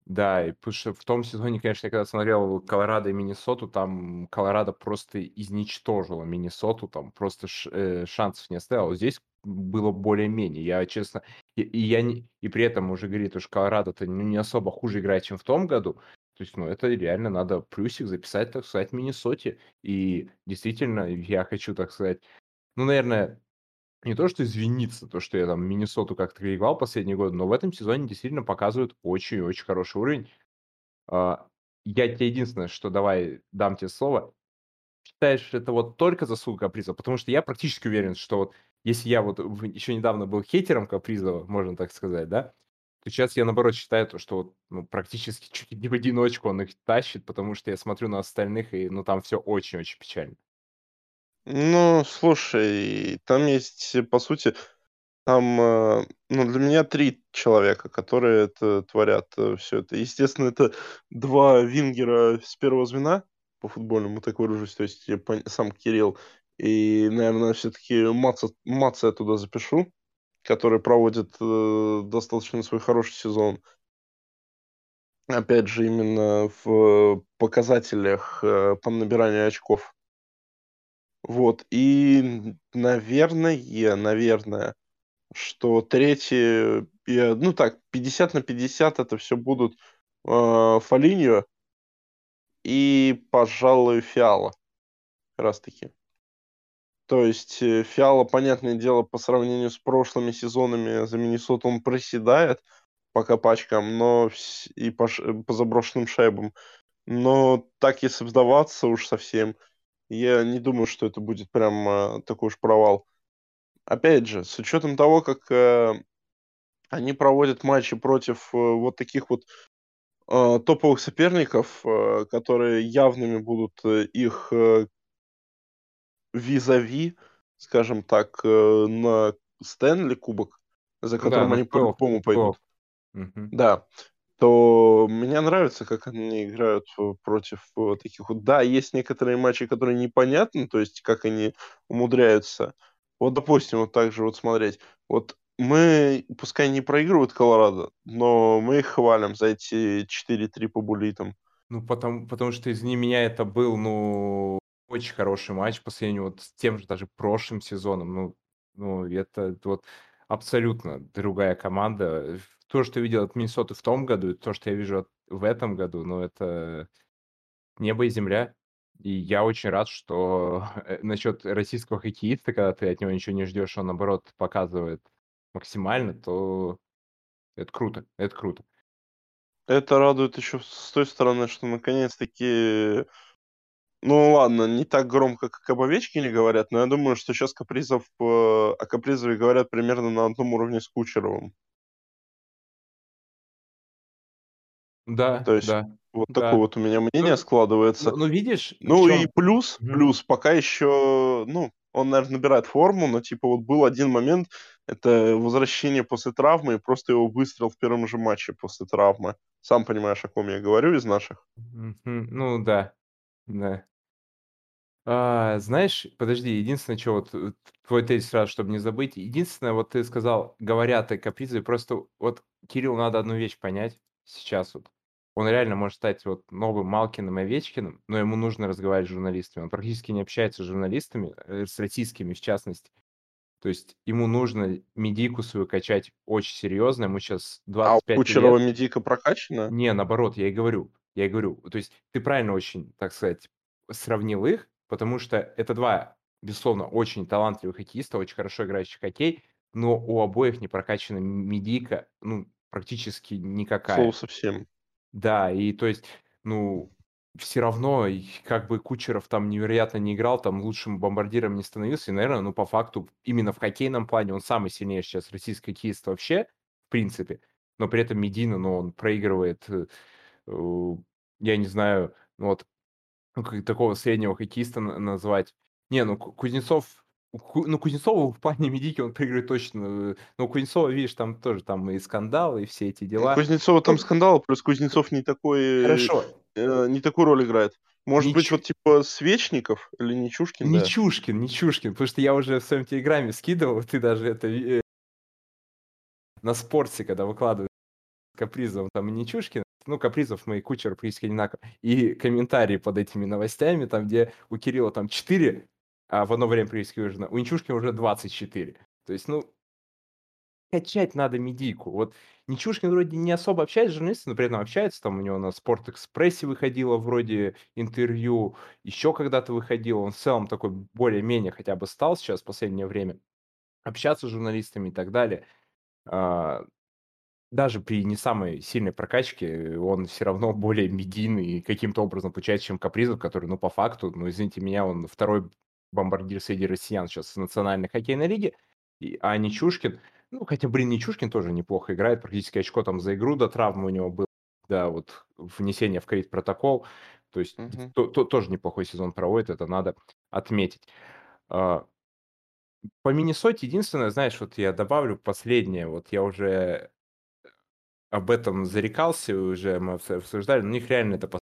Да, и потому что в том сезоне, конечно, я когда смотрел Колорадо и Миннесоту, там Колорадо просто изничтожило Миннесоту, там просто э, шансов не оставило. Здесь было более-менее. Я, честно, и и я не и при этом уже говорит, что Колорадо-то, ну, не особо хуже играет, чем в том году. То есть, ну, это реально надо плюсик записать, так сказать, Миннесоте. И действительно, я хочу, так сказать, ну, наверное, не то что извиниться, то, что я там Миннесоту как-то критиковал последние годы, но в этом сезоне действительно показывают очень и очень хороший уровень. А, я тебе единственное, что давай дам тебе слово. Считаешь, это вот только заслуга Капризова? Потому что я практически уверен, что вот если я вот еще недавно был хейтером Капризова, можно так сказать, да, то сейчас я, наоборот, считаю то, что вот, ну, практически чуть ли не в одиночку он их тащит, потому что я смотрю на остальных, и, ну, там все очень-очень печально. Ну, слушай, там есть, по сути, там, э, ну, для меня 3 человека, которые это творят, все это. Естественно, это 2 вингера с первого звена, по футбольному так выражусь, то есть я сам Кирилл и, наверное, все таки Маца Маца я туда запишу, который проводит, э, достаточно свой хороший сезон. Опять же, именно в показателях, э, по набиранию очков. Вот, и, наверное наверное, что третье, ну так, 50 на 50 это все будут э, Фолиньо и, пожалуй, Фиала. Раз таки. То есть э, Фиала, понятное дело, по сравнению с прошлыми сезонами за Миннесоту он проседает по копачкам, но и по, по заброшенным шайбам. Но так, если вдаваться уж совсем, я не думаю, что это будет прям э, такой уж провал. Опять же, с учетом того, как э, они проводят матчи против э, вот таких вот э, топовых соперников, э, которые явными будут их визави, скажем так, на Стэнли кубок, за да, которым на они по-любому пойдут. Мгм. Да, то мне нравится, как они играют против э, таких вот. Да, есть некоторые матчи, которые непонятны, то есть как они умудряются. Вот, допустим, вот так же вот смотреть. Вот мы, пускай не проигрывают Колорадо, но мы их хвалим за эти 4-3 по буллитам. Ну, потому потому что, извини меня, это был, ну, очень хороший матч по сравнению вот с тем же даже прошлым сезоном. Ну ну, это это вот абсолютно другая команда. То, что видел от Миннесоты в том году, и то, что я вижу от в этом году, ну, это небо и земля. И я очень рад, что, э, насчет российского хоккеиста, когда ты от него ничего не ждешь, он, наоборот, показывает максимально, то это круто, это круто. Это радует еще с той стороны, что наконец-таки Ну ладно, не так громко, как об Овечкине говорят, но я думаю, что сейчас Капризов, э, о Капризове говорят примерно на одном уровне с Кучеровым. Да, То есть да, вот такое да. вот у меня мнение Ну складывается. ну ну, видишь, Ну и плюс, Мгм. плюс, пока еще, ну, он, наверно, набирает форму, но типа вот был один момент, это возвращение после травмы и просто его выстрел в первом же матче после травмы. Сам понимаешь, о ком я говорю из наших? Мгм. Ну да, да. А, знаешь, подожди, единственное, чё вот, э, твой тезис сразу, чтобы не забыть. Единственное, вот ты сказал, говорят о Капризе, просто вот Кириллу надо одну вещь понять сейчас вот. Он реально может стать вот новым Малкиным и Овечкиным, но ему нужно разговаривать с журналистами. Он практически не общается с журналистами, э, с российскими в частности. То есть ему нужно медийку свою качать очень серьезно. Ему сейчас А у 25 Кучерова лет. медийка прокачана? Не, наоборот, я и говорю, я и говорю. То есть ты правильно очень, так сказать, сравнил их, потому что это 2, безусловно, очень талантливых хоккеиста, очень хорошо играющих хоккей, но у обоих не прокачана м медийка, ну, практически Слово никакая. совсем. Да, и то есть, ну, все равно, как бы Кучеров там невероятно не играл, там лучшим бомбардиром не становился, и, наверно, ну, по факту, именно в хоккейном плане он самый сильнейший сейчас российский хоккеист вообще, в принципе, но при этом медийно, ну, он проигрывает, э, э, я не знаю, ну вот, ну, как такого среднего хоккеиста на назвать. Не, ну, Ку Кузнецов, Ку ну, Кузнецову в плане медийки он проигрывает точно, э, но у Кузнецова, видишь, там тоже там и скандалы, и все эти У дела. Кузнецова там Ну скандал, плюс Кузнецов не такой, Хорошо. э, не такую роль играет. Может быть, Ничу вот типа Свечников или Нечушкин, Не да? Чушкин, не Чушкин, потому что я уже в своем "Телеграме" скидывал, ты даже это э на "Спорте", когда выкладывают Капризов, там и Нечушкин, ну, Капризов мы и Кучеров практически одинаково, и комментарии под этими новостями, там, где у Кирилла там 4, а в одно время практически выложено, у Нечушкина уже 24. То есть, ну качать надо медийку. Вот Нечушкин вроде не особо общается с журналистами, но при этом общается. Там у него на "Спортэкспрессе" выходило вроде интервью, еще когда-то выходило. Он в целом такой более-менее хотя бы стал сейчас в последнее время общаться с журналистами и так далее. А даже при не самой сильной прокачке он все равно более медийный каким-то образом получается, чем Капризов, который, ну, по факту, ну, извините меня, он второй бомбардир среди россиян сейчас в национальной хоккейной лиге, и, а Нечушкин, ну, хотя, блин, Нечушкин тоже неплохо играет, практически очко там за игру до травмы у него было, да, вот внесение в ковид-протокол, то есть Мгм. то, то- тоже неплохой сезон проводит, это надо отметить. А, По Миннесоте единственное, знаешь, вот я добавлю последнее, вот я уже об этом зарекался, уже мы обс- обсуждали, но у них реально это...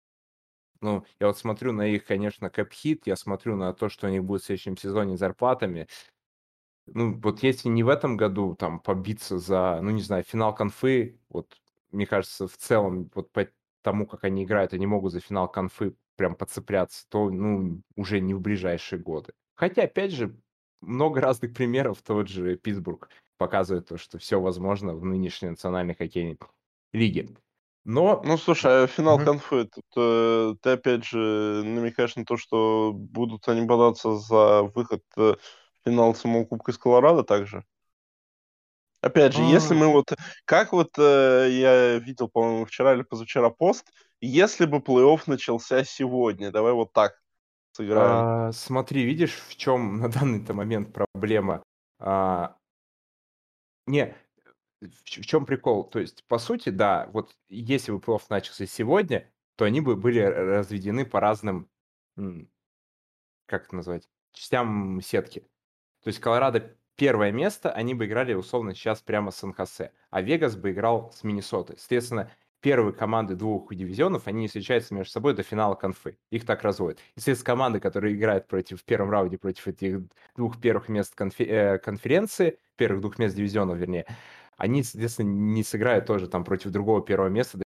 Ну, я вот смотрю на их, конечно, кэп-хит, я смотрю на то, что у них будет в следующем сезоне зарплатами. Ну, вот если не в этом году там побиться за, ну, не знаю, финал конфы, вот, мне кажется, в целом, вот по тому, как они играют, они могут за финал конфы прям подцепляться, то, ну, уже не в ближайшие годы. Хотя, опять же, много разных примеров, тот же Питтсбург показывает то, что все возможно в нынешней национальной хоккейной лиге. Но... Ну, слушай, а финал Мгм. конфы, тут э, ты опять же намекаешь на то, что будут они бодаться за выход э, в финал самого Кубка из Колорадо также? Опять же, если А, мы вот... Как вот э, я видел, по-моему, вчера или позавчера пост, если бы плей-офф начался сегодня, давай вот так сыграем. а, смотри, видишь, в чем на данный-то момент проблема? А, не, в чем прикол? То есть, по сути, да, вот если бы плей начался сегодня, то они бы были разведены по разным, как это назвать, частям сетки. То есть Колорадо первое место, они бы играли условно сейчас прямо с Сан-Хосе, а Вегас бы играл с Миннесотой. Соответственно, первые команды двух дивизионов, они не встречаются между собой до финала конфы. Их так разводят. И, соответственно, команды, которые играют против в первом раунде против этих двух первых мест конфе- э, конференции, первых двух мест дивизионов, вернее, они, соответственно, не сыграют тоже там против другого первого места.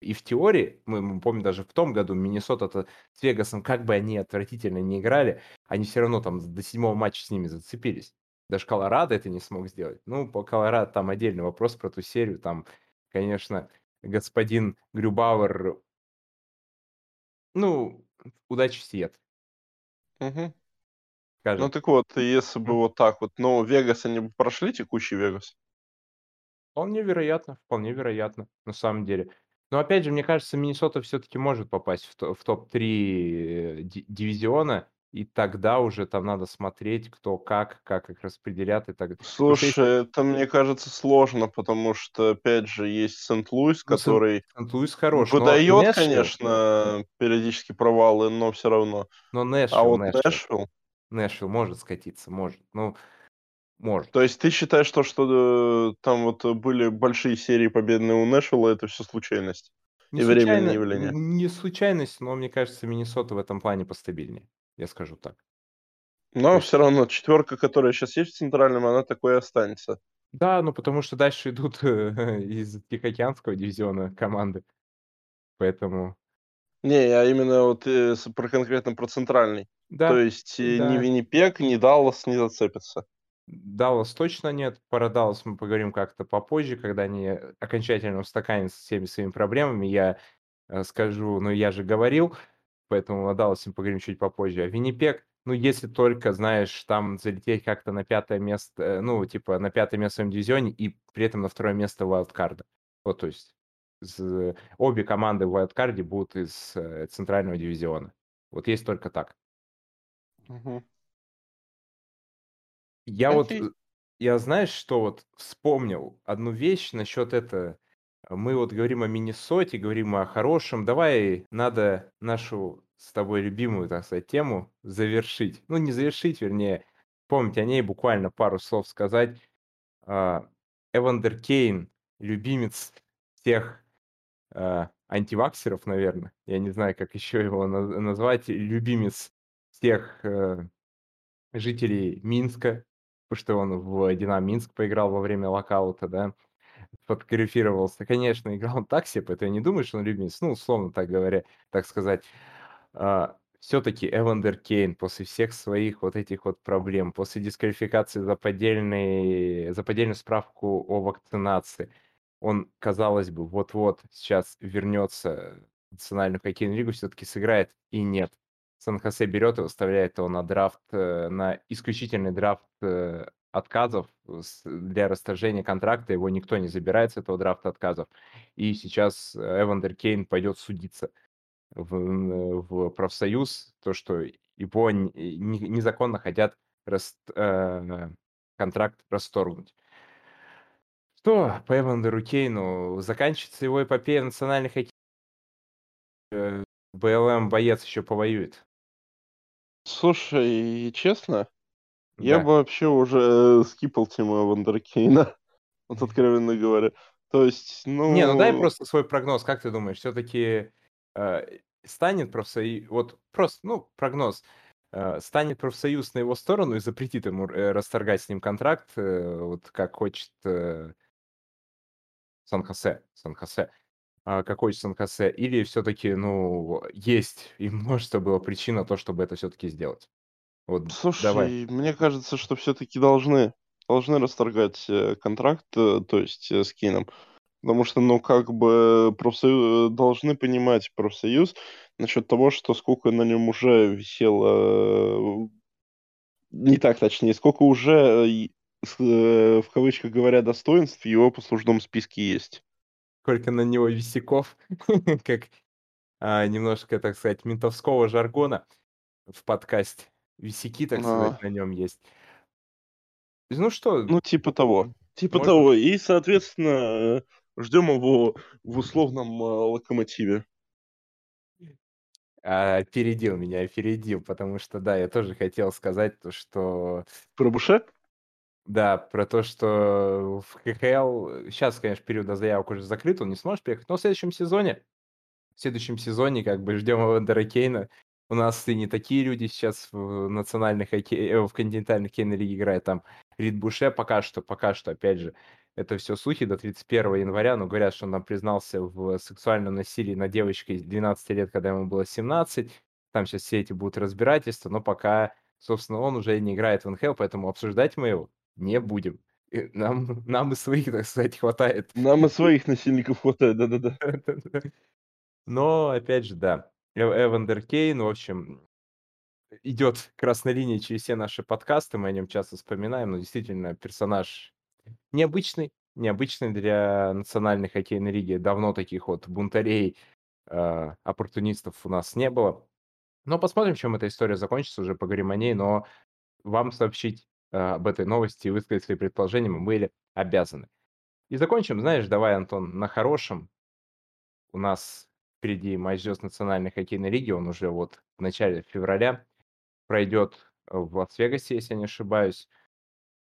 И в теории, мы, мы помним даже в том году, Миннесота с Вегасом, как бы они отвратительно не играли, они все равно там до седьмого матча с ними зацепились. Даже Колорадо это не смог сделать. Ну, по Колорадо там отдельный вопрос про ту серию. Там, конечно, господин Грюбауэр, ну, удачи Сиэт, Мгм. Ну так вот, если бы вот так вот, ну, Вегас они бы прошли, текущий Вегас? Вполне вероятно, вполне вероятно, на самом деле. Но опять же, мне кажется, Миннесота все-таки может попасть в, то- в топ-3 ди- дивизиона, и тогда уже там надо смотреть, кто как, как их распределят и так далее. Если... Слушай, это, мне кажется, сложно, потому что, опять же, есть Сент-Луис, Ну, который Сент-Луис хорош, но выдает, Нэшвилл, конечно, периодически провалы, но все равно. но А Нэшвилл, вот Нэшвилл, Нэшвилл, может скатиться, может, ну, может. то есть ты считаешь, то, что э, там вот были большие серии победные у Нэшвилла, это все случайность Не и временное случайно, явление? н- не случайность, но мне кажется, Миннесота в этом плане постабильнее, я скажу так. То Но есть все равно четверка, которая сейчас есть в Центральном, она такой и останется. Да, ну потому что дальше идут из Тихоокеанского дивизиона команды, поэтому Не, я именно вот э, про конкретно про Центральный. То да, есть э, ни да, Виннипег, ни Даллас не зацепятся. Даллас точно нет. Про Даллас мы поговорим как-то попозже, когда они окончательно устаканятся всеми своими проблемами. Я э, скажу, ну я же говорил, поэтому о Далласе мы поговорим чуть попозже. А Виннипег, ну если только, знаешь, там залететь как-то на пятое место, э, ну типа на пятое место в своем дивизионе и при этом на второе место вайлдкарда. Вот, то есть обе команды в вайлдкарде будут из э, центрального дивизиона. Вот есть только так. Мгм. Я вот, Окей. э, я знаешь, что вот вспомнил одну вещь насчет это. Мы вот говорим о Миннесоте, говорим о хорошем. Давай надо нашу с тобой любимую, так сказать, тему завершить. Ну, не завершить, вернее, помнить о ней буквально пару слов сказать. А, Эвандер Кейн, любимец всех а, антиваксеров, наверное. Я не знаю, как еще его наз- назвать. Любимец всех э, жителей Минска, потому что он в «Динамо Минск» поиграл во время локаута, да, фотографировался. Конечно, играл он так себе, поэтому я не думаю, что он любимец, ну, условно так говоря, так сказать. все-таки Эвандер Кейн после всех своих вот этих вот проблем, после дисквалификации за, поддельный, за поддельную справку о вакцинации, он, казалось бы, вот-вот сейчас вернется в национальную хоккейную лигу, все-таки сыграет, и нет. Сан-Хосе берет и выставляет его на драфт, э, на исключительный драфт э, отказов с для расторжения контракта, его никто не забирает с этого драфта отказов. И сейчас Эвандер Кейн пойдет судиться в в профсоюз, то, что его незаконно хотят раст э, контракт расторгнуть. Что по Эвандеру Кейну? Заканчивается его эпопея в национальной хоккей э, BLM боец еще повоюет. Слушай, честно, я Да. бы вообще уже скипал тему Эвандера Кейна, вот откровенно говоря. То есть, Не, ну дай ну, просто свой прогноз. Как ты думаешь, все-таки станет профсоюз... Вот просто, ну, прогноз. э, станет профсоюз на его сторону и запретит ему э, расторгать с ним контракт, э, вот как хочет э, Сан-Хосе, Сан-Хосе, а, как хочет Сан-Хосе, или все-таки, ну, есть и множество было причин на то, чтобы это все-таки сделать. Вот давай. слушай, мне кажется, что все-таки должны, должны расторгать э, контракт, э, то есть э, с Кейном. Потому что, ну, как бы профсоюз должны понимать профсоюз насчет того, что сколько на нем уже висело, не так точнее, сколько уже, в кавычках говоря, достоинств в его послужном списке есть. Сколько на него висяков, как а, немножко, так сказать, ментовского жаргона в подкасте. Висяки, так сказать, А, на нем есть. Ну что, ну, типа того. Типа можно того. И, соответственно, ждем его в условном э, локомотиве. а, опередил меня, опередил, потому что, да, я тоже хотел сказать то, что Про Буше? Да, про то, что в КХЛ сейчас, конечно, период до заявок уже закрыт, он не сможет приехать, но в следующем сезоне, в следующем сезоне как бы ждем Эвандера Кейна. У нас и не такие люди сейчас в национальных э, в континентальной хоккейной лиге играют, там Рид Буше пока что, пока что, опять же, это все слухи до 31 января, но говорят, что он там признался в сексуальном насилии над девочкой 12 лет, когда ему было 17. Там сейчас все эти будут разбирательства, но пока, собственно, он уже не играет в НХЛ, поэтому обсуждать мы его не будем. И Нам, нам и своих, так сказать, хватает. Нам и своих насильников хватает, да-да-да. Но, опять же, да. Э- Эвандер Кейн, в общем, идет красной линией через все наши подкасты, мы о нем часто вспоминаем, но действительно персонаж необычный, необычный для национальной хоккейной лиги. Давно таких вот бунтарей, э, оппортунистов у нас не было. Но посмотрим, чем эта история закончится, уже поговорим о ней, но вам сообщить об этой новости и высказать свои предположения мы были обязаны. И закончим, знаешь, давай, Антон, на хорошем. У нас впереди матч звезд Национальной хоккейной лиги, он уже вот в начале февраля пройдет в Лас-Вегасе, если я не ошибаюсь.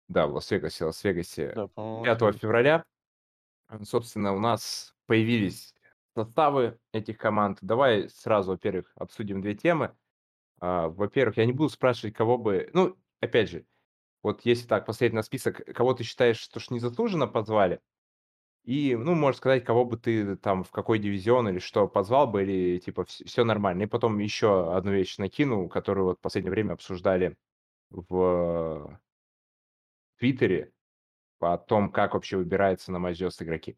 Да, в Лас-Вегасе, Лас-Вегасе Да, по-моему, 5 Лас-Вегас. февраля. Собственно, у нас появились составы этих команд. Давай сразу, во-первых, обсудим две темы. А, Во-первых, я не буду спрашивать, кого бы... Ну, опять же, вот если так посмотреть на список, кого ты считаешь, что ж незаслуженно позвали, и, ну, можешь сказать, кого бы ты там, в какой дивизион или что позвал бы, или типа все нормально. И потом еще одну вещь накину, которую вот в последнее время обсуждали в Твиттере, о том, как вообще выбирается на матч звезд игроки.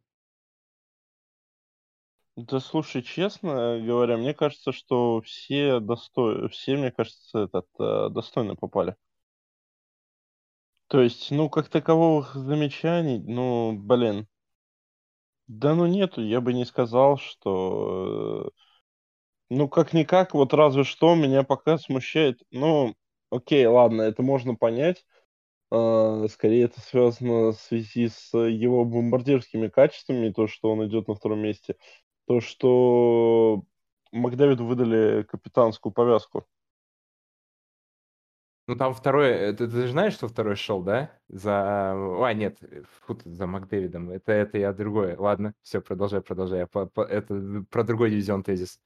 Да слушай, честно говоря, мне кажется, что все достой... все, мне кажется, этот, э, достойно попали. То есть, ну, как таковых замечаний, ну, блин, да ну нету, я бы не сказал, что... э, Ну, как-никак, вот разве что меня пока смущает. Ну, окей, ладно, это можно понять. А, Скорее это связано в связи с его бомбардирскими качествами, то, что он идет на втором месте. То, что Макдэвиду выдали капитанскую повязку. Ну, там второй... э, Ты, ты же знаешь, что второй шел, да? За... А, нет, э, фу за Макдэвидом. Это, это я другой. Ладно, все, продолжай, продолжай. Я по- по- Это про другой дивизион тезис.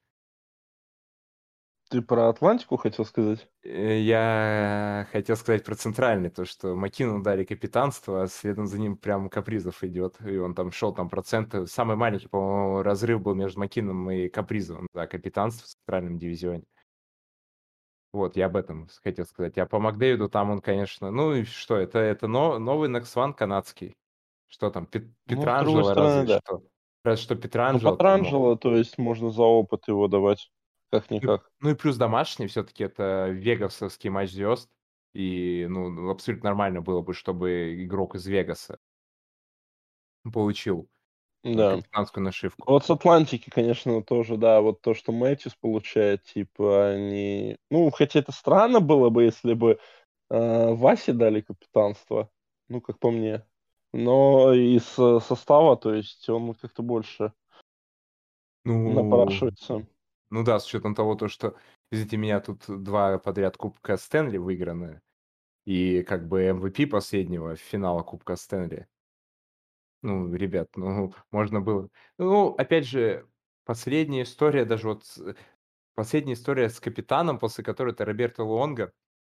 Ты про Атлантику хотел сказать? Я хотел сказать про центральный, то, что Макину дали капитанство, а следом за ним прям Капризов идет, и он там шел там проценты. Самый маленький, по-моему, разрыв был между Макином и Капризовым за капитанство в центральном дивизионе. Вот, я об этом хотел сказать. А по Макдэвиду там он, конечно, ну и что, это, это но, новый Next канадский. Что там, Пет- Ну, Петранджело стороны, разве да. что. Разве что Ну, Петранджело. ну, то есть можно за опыт его давать, Ну, как-никак. ну и плюс домашний, все-таки это веговсовский матч звезд. И, ну, ну, абсолютно нормально было бы, чтобы игрок из Вегаса получил Да. капитанскую нашивку. Вот с Атлантики, конечно, тоже, да, вот то, что Мэтьюс получает, типа, они... Ну, хотя это странно было бы, если бы э, Васе дали капитанство, ну, как по мне. Но из состава, то есть он как-то больше Ну, напрашивается. ну да, с учетом того, то, что, извините меня, тут два подряд Кубка Стэнли выиграны, и как бы MVP последнего финала Кубка Стэнли. Ну, ребят, ну, можно было... Ну, опять же, последняя история, даже вот с- последняя история с капитаном, после которой это Роберто Луонго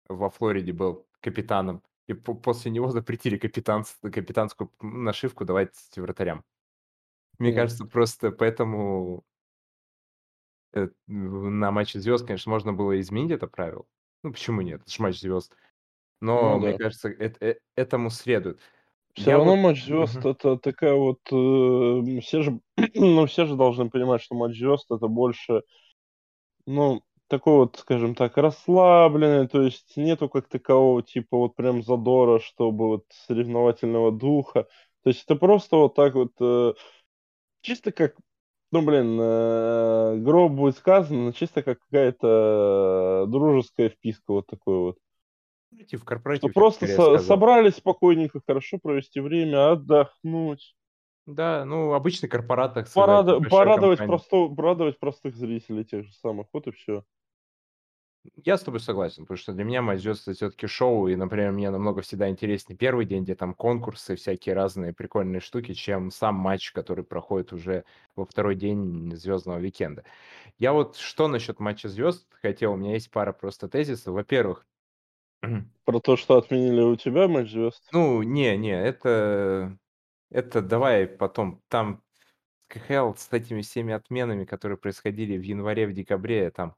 во Флориде был капитаном, и по- после него запретили капитанс- капитанскую нашивку давать вратарям. Мне М. кажется, просто поэтому э, на матче звезд, конечно, можно было изменить это правило. Ну, почему нет? Это же матч звезд. Но, Ну мне да. кажется, э- э- этому следует. Все Я равно вот... матч звезд Мгм. это такая вот... э, все же, ну, все же должны понимать, что матч звезд это больше, ну, такой вот, скажем так, расслабленный, то есть нету как такового типа вот прям задора, чтобы вот соревновательного духа. То есть это просто вот так вот, э, чисто как, ну, блин, э, гроб будет сказано, но чисто как какая-то э, дружеская вписка вот такой вот. Корпоратив, корпоратив, бы просто со- собрались спокойненько, хорошо провести время, отдохнуть. Да, ну, обычный корпорат, так сказать, Порада- порадовать, компания. просто, порадовать простых зрителей тех же самых. Вот и все. Я с тобой согласен, потому что для меня матч звезд это все-таки шоу, и, например, мне намного всегда интереснее первый день, где там конкурсы, всякие разные прикольные штуки, чем сам матч, который проходит уже во второй день звездного викенда. Я вот что насчет матча звезд хотел, у меня есть пара просто тезисов. Во-первых, Про то, что отменили у тебя матч звезд. ну, не, не, это, это давай потом, там КХЛ с этими всеми отменами, которые происходили в январе, в декабре, там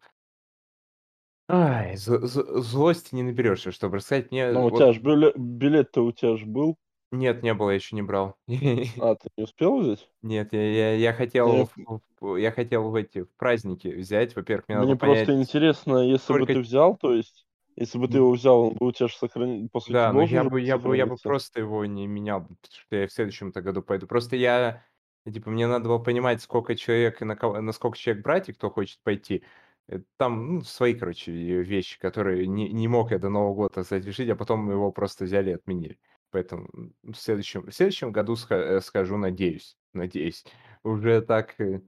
Ай, з з злости не наберешься, чтобы рассказать. Мне Но у вот тебя же билет-то у тебя же был. нет, не было, я еще не брал. А, ты не успел взять? Нет, я я я хотел в я хотел в эти, в праздники взять. Во-первых, мне надо Мне было понять просто интересно, если бы сколько ты взял, то есть, если бы ты его взял, он бы у тебя же сохрани... по сути, Да, но я бы я бы я бы просто его не менял, потому что я в следующем-то году пойду. Просто я, типа, мне надо было понимать, сколько человек и на кого на сколько человек брать, и кто хочет пойти. Э, там, ну, свои, короче, вещи, которые не не мог я до Нового года, решить, а потом его просто взяли и отменили. Поэтому, в следующем в следующем году сха э, схожу, надеюсь надеюсь. Уже так, э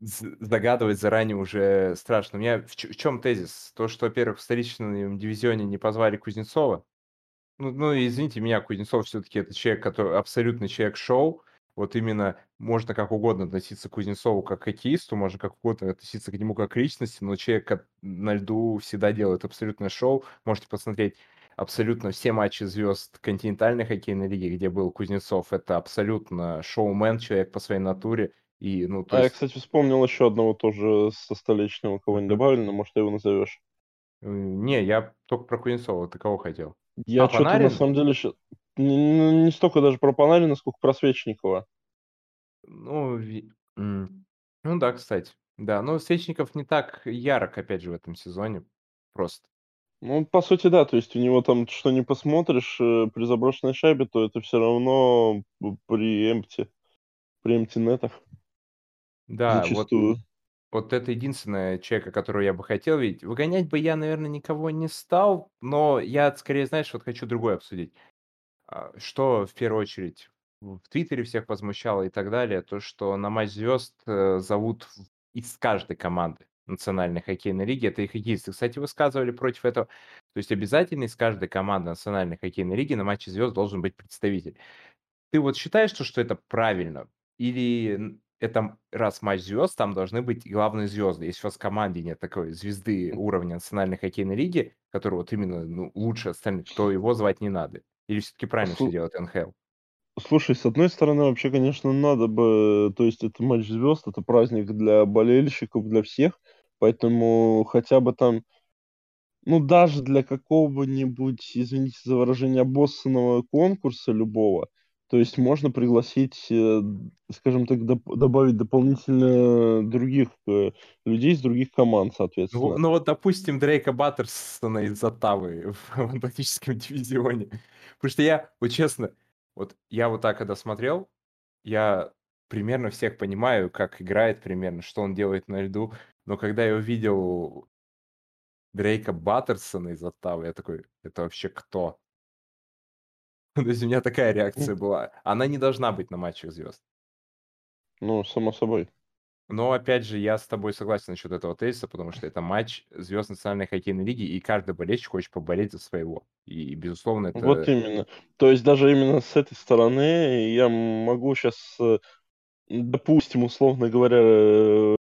загадывать заранее уже страшно. У меня в в чём тезис? То, что, во-первых, в столичном дивизионе не позвали Кузнецова. Ну ну, извините меня, Кузнецов всё-таки это человек, который абсолютный человек шоу. Вот именно можно как угодно относиться к Кузнецову как к хоккеисту, можно как угодно относиться к нему как к личности, но человек на льду всегда делает абсолютное шоу. Можете посмотреть абсолютно все матчи звезд континентальной хоккейной лиги, где был Кузнецов. Это абсолютно шоумен, человек по своей натуре. И, ну, то А я, есть кстати, вспомнил еще одного тоже со столичного, кого не добавили, но может ты его назовешь. Не, я только про Кузнецова. Ты кого хотел? Я А, что-то на самом деле ща не не столько даже про Панарина, сколько про Свечникова. Ну, ну да, кстати. Да, но Свечников не так ярок, опять же, в этом сезоне. Просто. Ну, по сути, да. То есть у него там, что не посмотришь, э, при заброшенной шайбе, то это все равно при эмпти, при эмпти-нетах Да, вот зачастую. вот это единственная человека, которого я бы хотел видеть. Выгонять бы я, наверно, никого не стал, но я скорее, знаешь, вот хочу другое обсудить. А, что в первую очередь в "Твиттере" всех возмущало и так далее, то, что на матч звезд, э, зовут из каждой команды национальной хоккейной лиги. Это и хоккеисты, кстати, высказывали против этого. То есть обязательно из каждой команды национальной хоккейной лиги на матче звезд должен быть представитель. Ты вот считаешь, то, что это правильно? Или это раз матч звезд, там должны быть главные звезды? Если у вас в команде нет такой звезды уровня национальной хоккейной лиги, который вот именно, ну, лучше остальных, то его звать не надо? Или все-таки правильно все Слу делает НХЛ? слушай, с одной стороны, вообще, конечно, надо бы, то есть это матч звезд, это праздник для болельщиков, для всех, поэтому хотя бы там, ну, даже для какого-нибудь, извините за выражение, обоссанного конкурса любого, То есть можно пригласить, э, скажем так, доп- добавить дополнительно других э, людей из других команд, Ну, соответственно. ну вот, допустим, Дрейка Баттерсона из Оттавы в Атлантическом дивизионе. Потому что я, вот честно, вот я вот так когда смотрел, я примерно всех понимаю, как играет примерно, что он делает на льду. Но когда я увидел Дрейка Баттерсона из Оттавы, я такой, это вообще кто? То есть у меня такая реакция была. Она не должна быть на матчах звезд. Ну, само собой. Но, опять же, я с тобой согласен насчет этого тезиса, потому что это матч звезд Национальной хоккейной лиги, и каждый болельщик хочет поболеть за своего. И, безусловно, Вот это... именно. То есть даже именно с этой стороны я могу сейчас, допустим, условно говоря, э,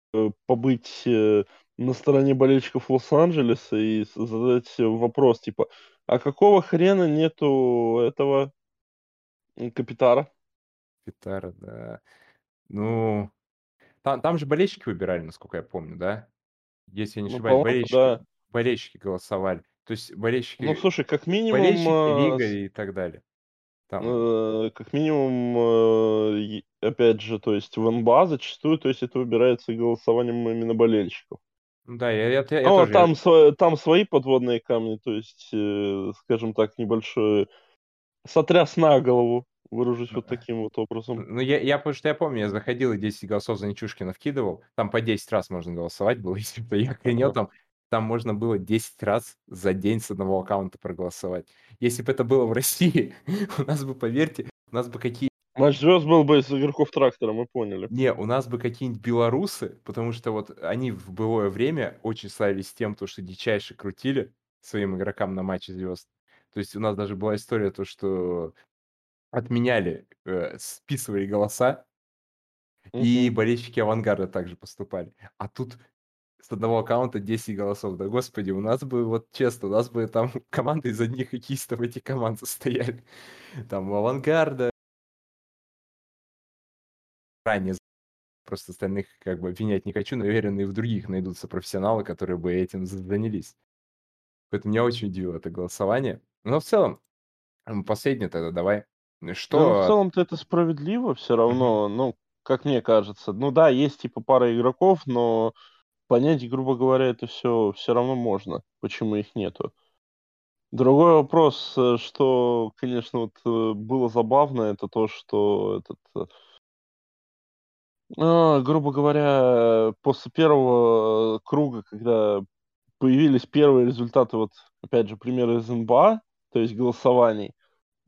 побыть э, на стороне болельщиков Лос-Анджелеса и задать вопрос, типа, а какого хрена нету этого Капитара? Гитара, да. Ну, там, там же болельщики выбирали, насколько я помню, да? Если я не Ну, ошибаюсь, по-моему, болельщики, да. болельщики голосовали. То есть Ну, болельщики, слушай, как минимум, болельщики, э, лига и так далее. Там, э, как минимум, э, опять же, то есть в НБА зачастую, то есть это выбирается голосованием именно болельщиков. Да, я, я, я- Ну, а тоже... там, сво- там свои подводные камни, то есть, э, скажем так, небольшой сотряс на голову, выражусь вот таким вот образом. Ну, я, я, потому что я помню, я заходил и 10 голосов за Нечушкина вкидывал. Там по 10 раз можно голосовать было, если бы я охренел, там, там можно было 10 раз за день с одного аккаунта проголосовать. Если бы это было в России, у нас бы, поверьте, у нас бы какие... Матч звезд был бы из игроков трактора, мы поняли. Не, у нас бы какие-нибудь белорусы, потому что вот они в былое время очень славились тем, то, что дичайше крутили своим игрокам на матче звезд. То есть у нас даже была история, то, что отменяли, э, списывали голоса, И болельщики авангарда также поступали. А тут с одного аккаунта 10 голосов. Да господи, у нас бы, вот честно, у нас бы там команды из одних хоккеистов эти команды состояли. Там у авангарда. Ранее просто остальных как бы обвинять не хочу, но уверен, и в других найдутся профессионалы, которые бы этим за- занялись. Поэтому меня очень удивило это голосование. Но в целом, последнее тогда давай. Ну, в Что... целом-то это справедливо все равно, ну, как мне кажется. Ну да, есть типа пара игроков, но понять, грубо говоря, это все все равно можно, почему их нету. Другой вопрос, э, что, конечно, вот э, было забавно, это то, что этот, а, грубо говоря, после первого э, круга, когда появились первые результаты, вот, опять же, примеры из НБА, то есть голосований,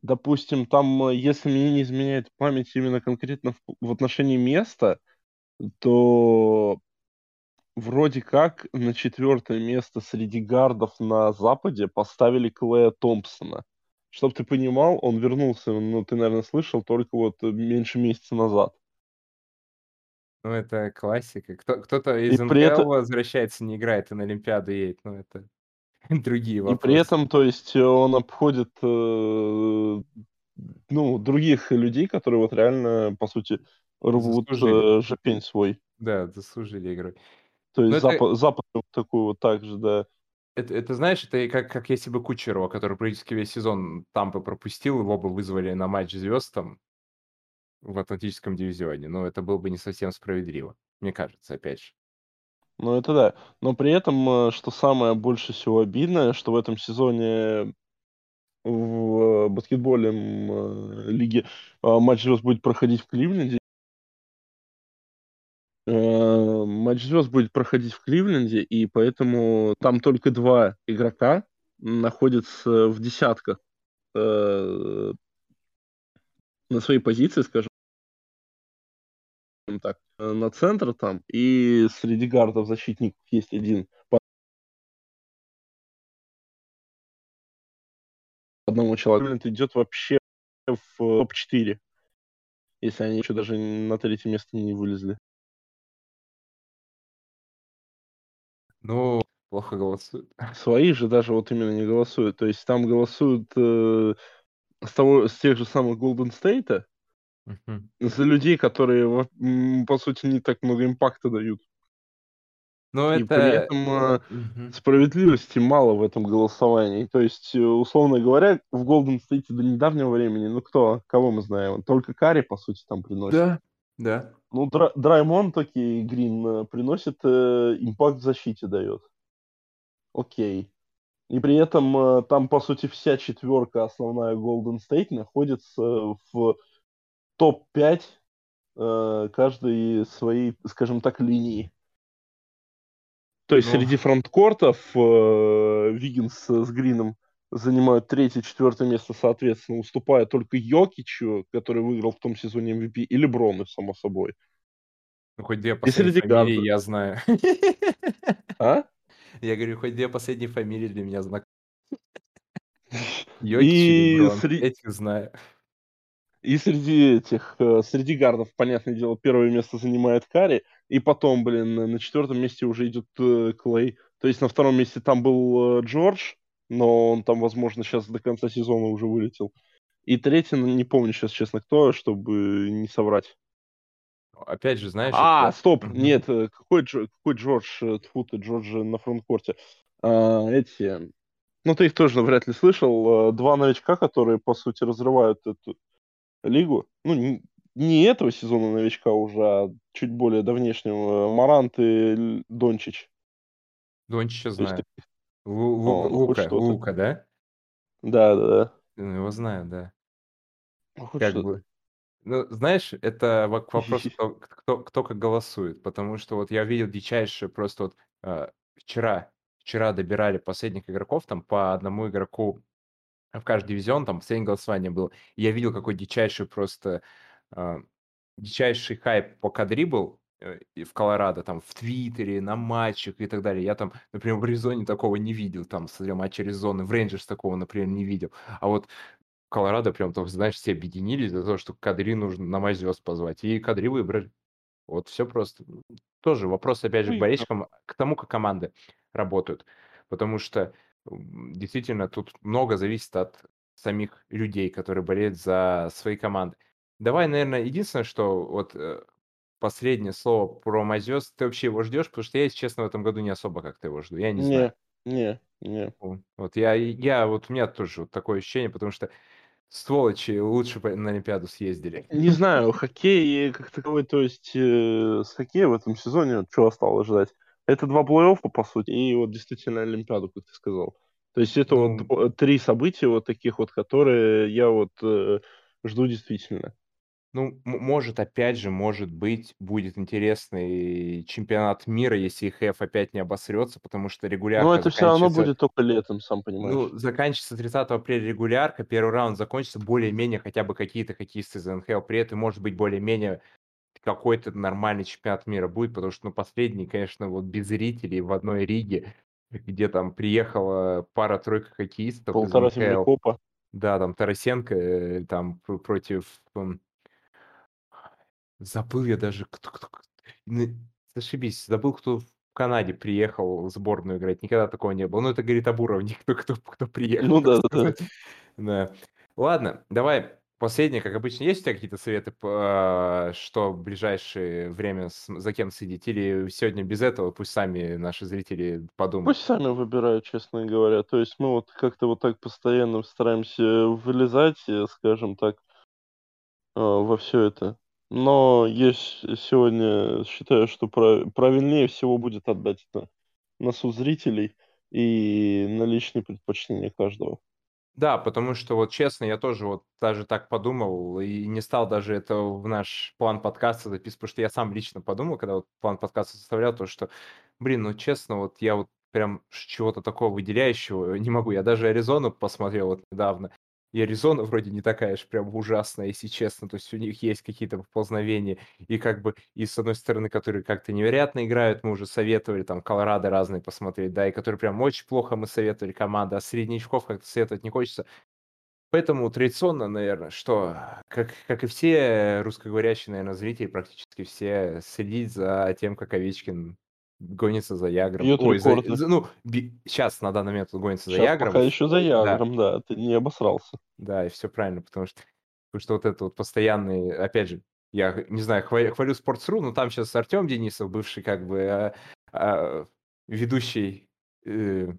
допустим, там, э, если мне не изменяет память именно конкретно в, в отношении места, то вроде как на четвертое место среди гардов на Западе поставили Клея Томпсона. Чтоб ты понимал, он вернулся, ну, ты, наверное, слышал, только вот э, меньше месяца назад. Ну, это классика. Кто, кто-то И из этом, НХЛ возвращается, не играет, и на Олимпиаду едет. Ну, это другие и при вопросы. этом, то есть, э, он обходит, э, ну, других людей, которые вот реально, по сути, рвут Заслужили. э, жопень свой. Да, заслужили игрой. То Ну, есть это, запад, вот такой вот так же, да. это, это, знаешь, это и как, как если бы Кучерова, который практически весь сезон Тампы пропустил, его бы вызвали на матч звезд там в Атлантическом дивизионе. Но это было бы не совсем справедливо, мне кажется, опять же. Ну, это да. Но при этом, э, что самое больше всего обидное, что в этом сезоне в баскетболе м, э, лиги а, матч звезд будет проходить в Кливленде. Э, Матч звезд будет проходить в Кливленде, и поэтому там только два игрока находятся в десятках э, на своей позиции, скажем так, э, на центр там, и среди гардов защитников есть один по одному человеку. Идет вообще в топ-4, если они еще даже на третье место не вылезли. Ну, плохо голосуют. Свои же даже вот именно не голосуют. То есть там голосуют э, с, того, с тех же самых Golden State Мгм. за людей, которые, по сути, не так много импакта дают. Ну, И при это... этом э, Мгм. справедливости мало в этом голосовании. То есть, э, условно говоря, в Golden State до недавнего времени, ну кто, кого мы знаем? Только Карри, по сути, там приносит. Да, да. Ну, Дра- Драймон, окей, Грин э, приносит э, импакт в защите дает. Окей. И при этом э, там, по сути, вся четверка основная Golden State находится в топ-5 э, каждой своей, скажем так, линии. То есть Ну, среди фронткортов э, Виггинс с Грином занимают третье, четвертое место, соответственно, уступая только Йокичу, который выиграл в том сезоне MVP, и Леброну, само собой. ну, хоть две И последние среди фамилии я знаю. А? Я говорю, хоть две последние фамилии для меня знакомы. Йокич И и Леброн. сре- Этих знаю. И среди этих, э, среди гардов, понятное дело, первое место занимает Карри, и потом, блин, на- четвертом месте уже идет э, Клей. То есть на втором месте там был э, Джордж, но он там, возможно, сейчас до конца сезона уже вылетел. И третий, ну, не помню сейчас, честно, кто, чтобы не соврать. Опять же, знаешь, А, это... стоп, нет, какой, Дж- какой Джордж? Тьфу ты, Джордж на фронткорте. А, эти, ну ты их тоже вряд ли слышал. Два новичка, которые, по сути, разрывают эту лигу. Ну, не, этого сезона новичка уже, а чуть более давнешнего. Марант и Дончич. Дончича То есть, знаю. Лу- Лука, Лука, да? да, да, да. Ну, Его знаю, да. Ну, хоть Как что-то. бы. Ну, знаешь, это во- к вопросу, кто, кто, кто как голосует. Потому что вот я видел дичайшее просто вот а, вчера, вчера добирали последних игроков там по одному игроку в каждый дивизион, там последнее голосование было. И я видел, какой дичайший просто а, дичайший хайп по кадри был э, в Колорадо, там, в Твиттере, на матчах и так далее. Я там, например, в Аризоне такого не видел, там, смотрел матч Аризоны, в Рейнджерс такого, например, не видел. А вот в Колорадо прям, там, знаешь, все объединились за то, что Кадри нужно на май звезд позвать. И Кадри выбрали. Вот все просто. Тоже вопрос, опять же, к Ну, болельщикам, к тому, как команды работают. Потому что действительно тут много зависит от самих людей, которые болеют за свои команды. Давай, наверное, единственное, что вот э, последнее слово про Мазёс, ты вообще его ждешь? Потому что я, если честно, в этом году не особо как-то его жду. Я не знаю. Не, не, не. Вот я, я вот у меня тоже вот такое ощущение, потому что сволочи лучше на Олимпиаду съездили. Не знаю, хоккей как таковой, то есть э, с хоккея в этом сезоне что осталось ждать? Это два плей-оффа, по сути, и вот действительно Олимпиаду, как ты сказал. То есть это вот Ну, дво- три события вот таких вот, которые я вот э, жду действительно. Ну, может, опять же, может быть, будет интересный чемпионат мира, если ХФ опять не обосрется, потому что регулярка это все равно будет только летом, сам понимаешь. Ну, заканчивается 30 апреля регулярка, первый раунд закончится более-менее хотя бы какие-то хоккеисты из НХЛ. При этом, может быть, более-менее какой-то нормальный чемпионат мира будет, потому что, ну, последний, конечно, вот без зрителей в одной Риге, где там приехала пара-тройка хоккеистов Полтора землекопа. Да, там Тарасенко э, там пр- против... м, Забыл я даже, зашибись, забыл, кто в Канаде приехал в сборную играть. Никогда такого не было. Ну, это говорит об уровне, кто, кто, кто приехал, Ну да, да. Да. Ладно, давай последнее, как обычно. Есть у тебя какие-то советы, по- что в ближайшее время за кем следить? Или сегодня без этого пусть сами наши зрители подумают? Пусть сами выбирают, честно говоря. То есть мы вот как-то вот так постоянно стараемся вылезать, э, скажем так, э, во все это. Но есть сегодня, считаю, что прав- правильнее всего будет отдать это на суд зрителей и на личные предпочтения каждого. Да, потому что вот честно, я тоже вот даже так подумал и не стал даже это в наш план подкаста записывать, потому что я сам лично подумал, когда вот план подкаста составлял, то что, блин, ну честно, вот я вот прям чего-то такого выделяющего не могу. Я даже Аризону посмотрел вот недавно, и Аризона вроде не такая же прям ужасная, если честно, то есть у них есть какие-то поползновения, и как бы, и с одной стороны, которые как-то невероятно играют, мы уже советовали, там, Колорадо разные посмотреть, да, и которые прям очень плохо мы советовали команды, а среднячков как-то советовать не хочется. Поэтому традиционно, наверное, что, как, как и все русскоговорящие, наверное, зрители, практически все, следить за тем, как Овечкин гонится за Ягром. Бьет Ой, за- за- ну, сейчас на данный момент он гонится за Сейчас Ягром. пока еще за Да, Ягром, да, ты не обосрался. да, и все правильно, потому что, потому что вот это вот постоянный, опять же, я не знаю, хвалю, хвалю Sports.ru, но там сейчас Артем Денисов, бывший как бы э, а, ведущий, э,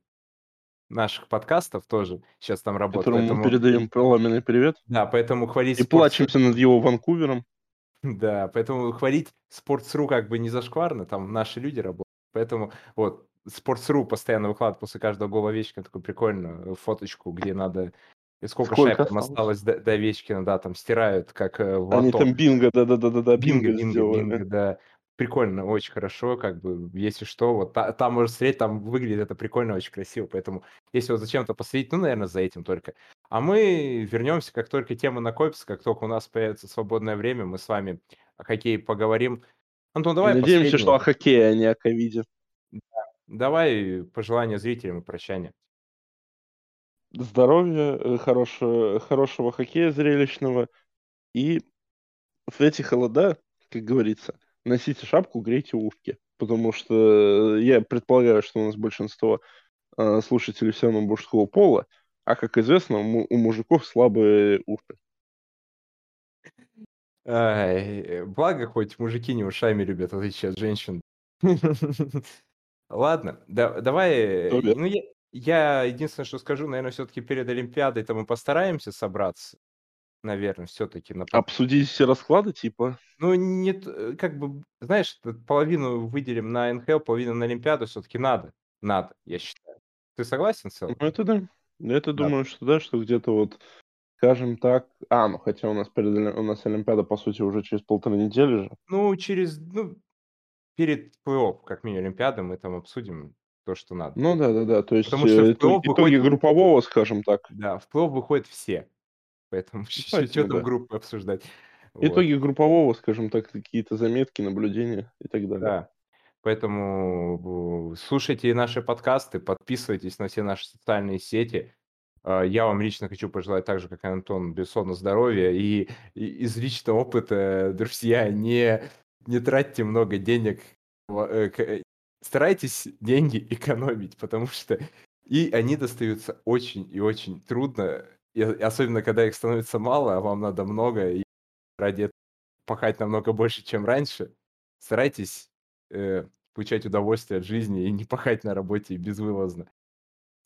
наших подкастов тоже щас там работает, Которому мы поэтому передаем пламенный привет. Да, поэтому хвалить И Sports.ru плачемся над его Ванкувером. Да, поэтому хвалить Sports.ru как бы не зашкварно, там наши люди работают. Поэтому вот Sports.ru постоянно выкладывает после каждого гола Овечкина такую прикольную фоточку, где надо и сколько шайб Сколько там осталось? до до Овечкина, да, там стирают, как, э, в Они там бинго, да-да-да-да-да, Бинго бинго бинго сделали. бинго, да. Прикольно, очень хорошо, как бы, если что, вот та там можно смотреть, там выглядит это прикольно, очень красиво. Поэтому если вот зачем-то последить, ну, наверно, за этим только. А мы вернемся, как только тема накопится, как только у нас появится свободное время, мы с вами о хоккее поговорим. Антон, давай надеемся, что последнее. о хоккее, а не о ковиде. Да, давай пожелания зрителям и прощание. Здоровья, э, хорошего хорошего хоккея зрелищного. И в эти холода, как говорится, носите шапку, грейте ушки. Потому что я предполагаю, что у нас большинство, а, слушателей всё равно мужского пола, а, как известно, у мужиков слабые уши. Ай, благо хоть мужики не ушами любят, в отличие от женщин. Ладно, да давай, ну, я я единственное, что скажу, наверно, всё-таки перед Олимпиадой-то мы постараемся собраться, наверно, всё-таки на Обсудить все расклады, типа? Ну, нет, э, как бы, знаешь, половину выделим на НХЛ, половину на Олимпиаду всё-таки надо. Надо, я считаю. Ты согласен в Ну, это да. Это Да. думаю, что да, что где-то вот, скажем так А, ну, хотя у нас перед у нас Олимпиада, по сути, уже через 1,5 недели же. Ну, через, ну, перед плей-офф, как минимум, Олимпиады мы там обсудим то, что надо. Ну да-да-да, то есть, Потому что в э, плей-офф итоги выходит группового, скажем так. Да, в плей-офф выходят все. Поэтому поэтому там да. группы обсуждать. Вот. Итоги группового, скажем так, какие-то заметки, наблюдения и так далее. Да. Поэтому в слушайте наши подкасты, подписывайтесь на все наши социальные сети. А, я вам лично хочу пожелать так же, как и Антон, безусловно, здоровья. И и из личного опыта, друзья, не не тратьте много денег, э, э, старайтесь деньги экономить, потому что и они достаются очень и очень трудно, и особенно когда их становится мало, а вам надо много, и ради эт пахать намного больше, чем раньше. Старайтесь, э, получать удовольствие от жизни и не пахать на работе безвылазно.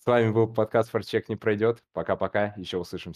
С вами был подкаст "Форчек не пройдет". Пока-пока, еще услышимся.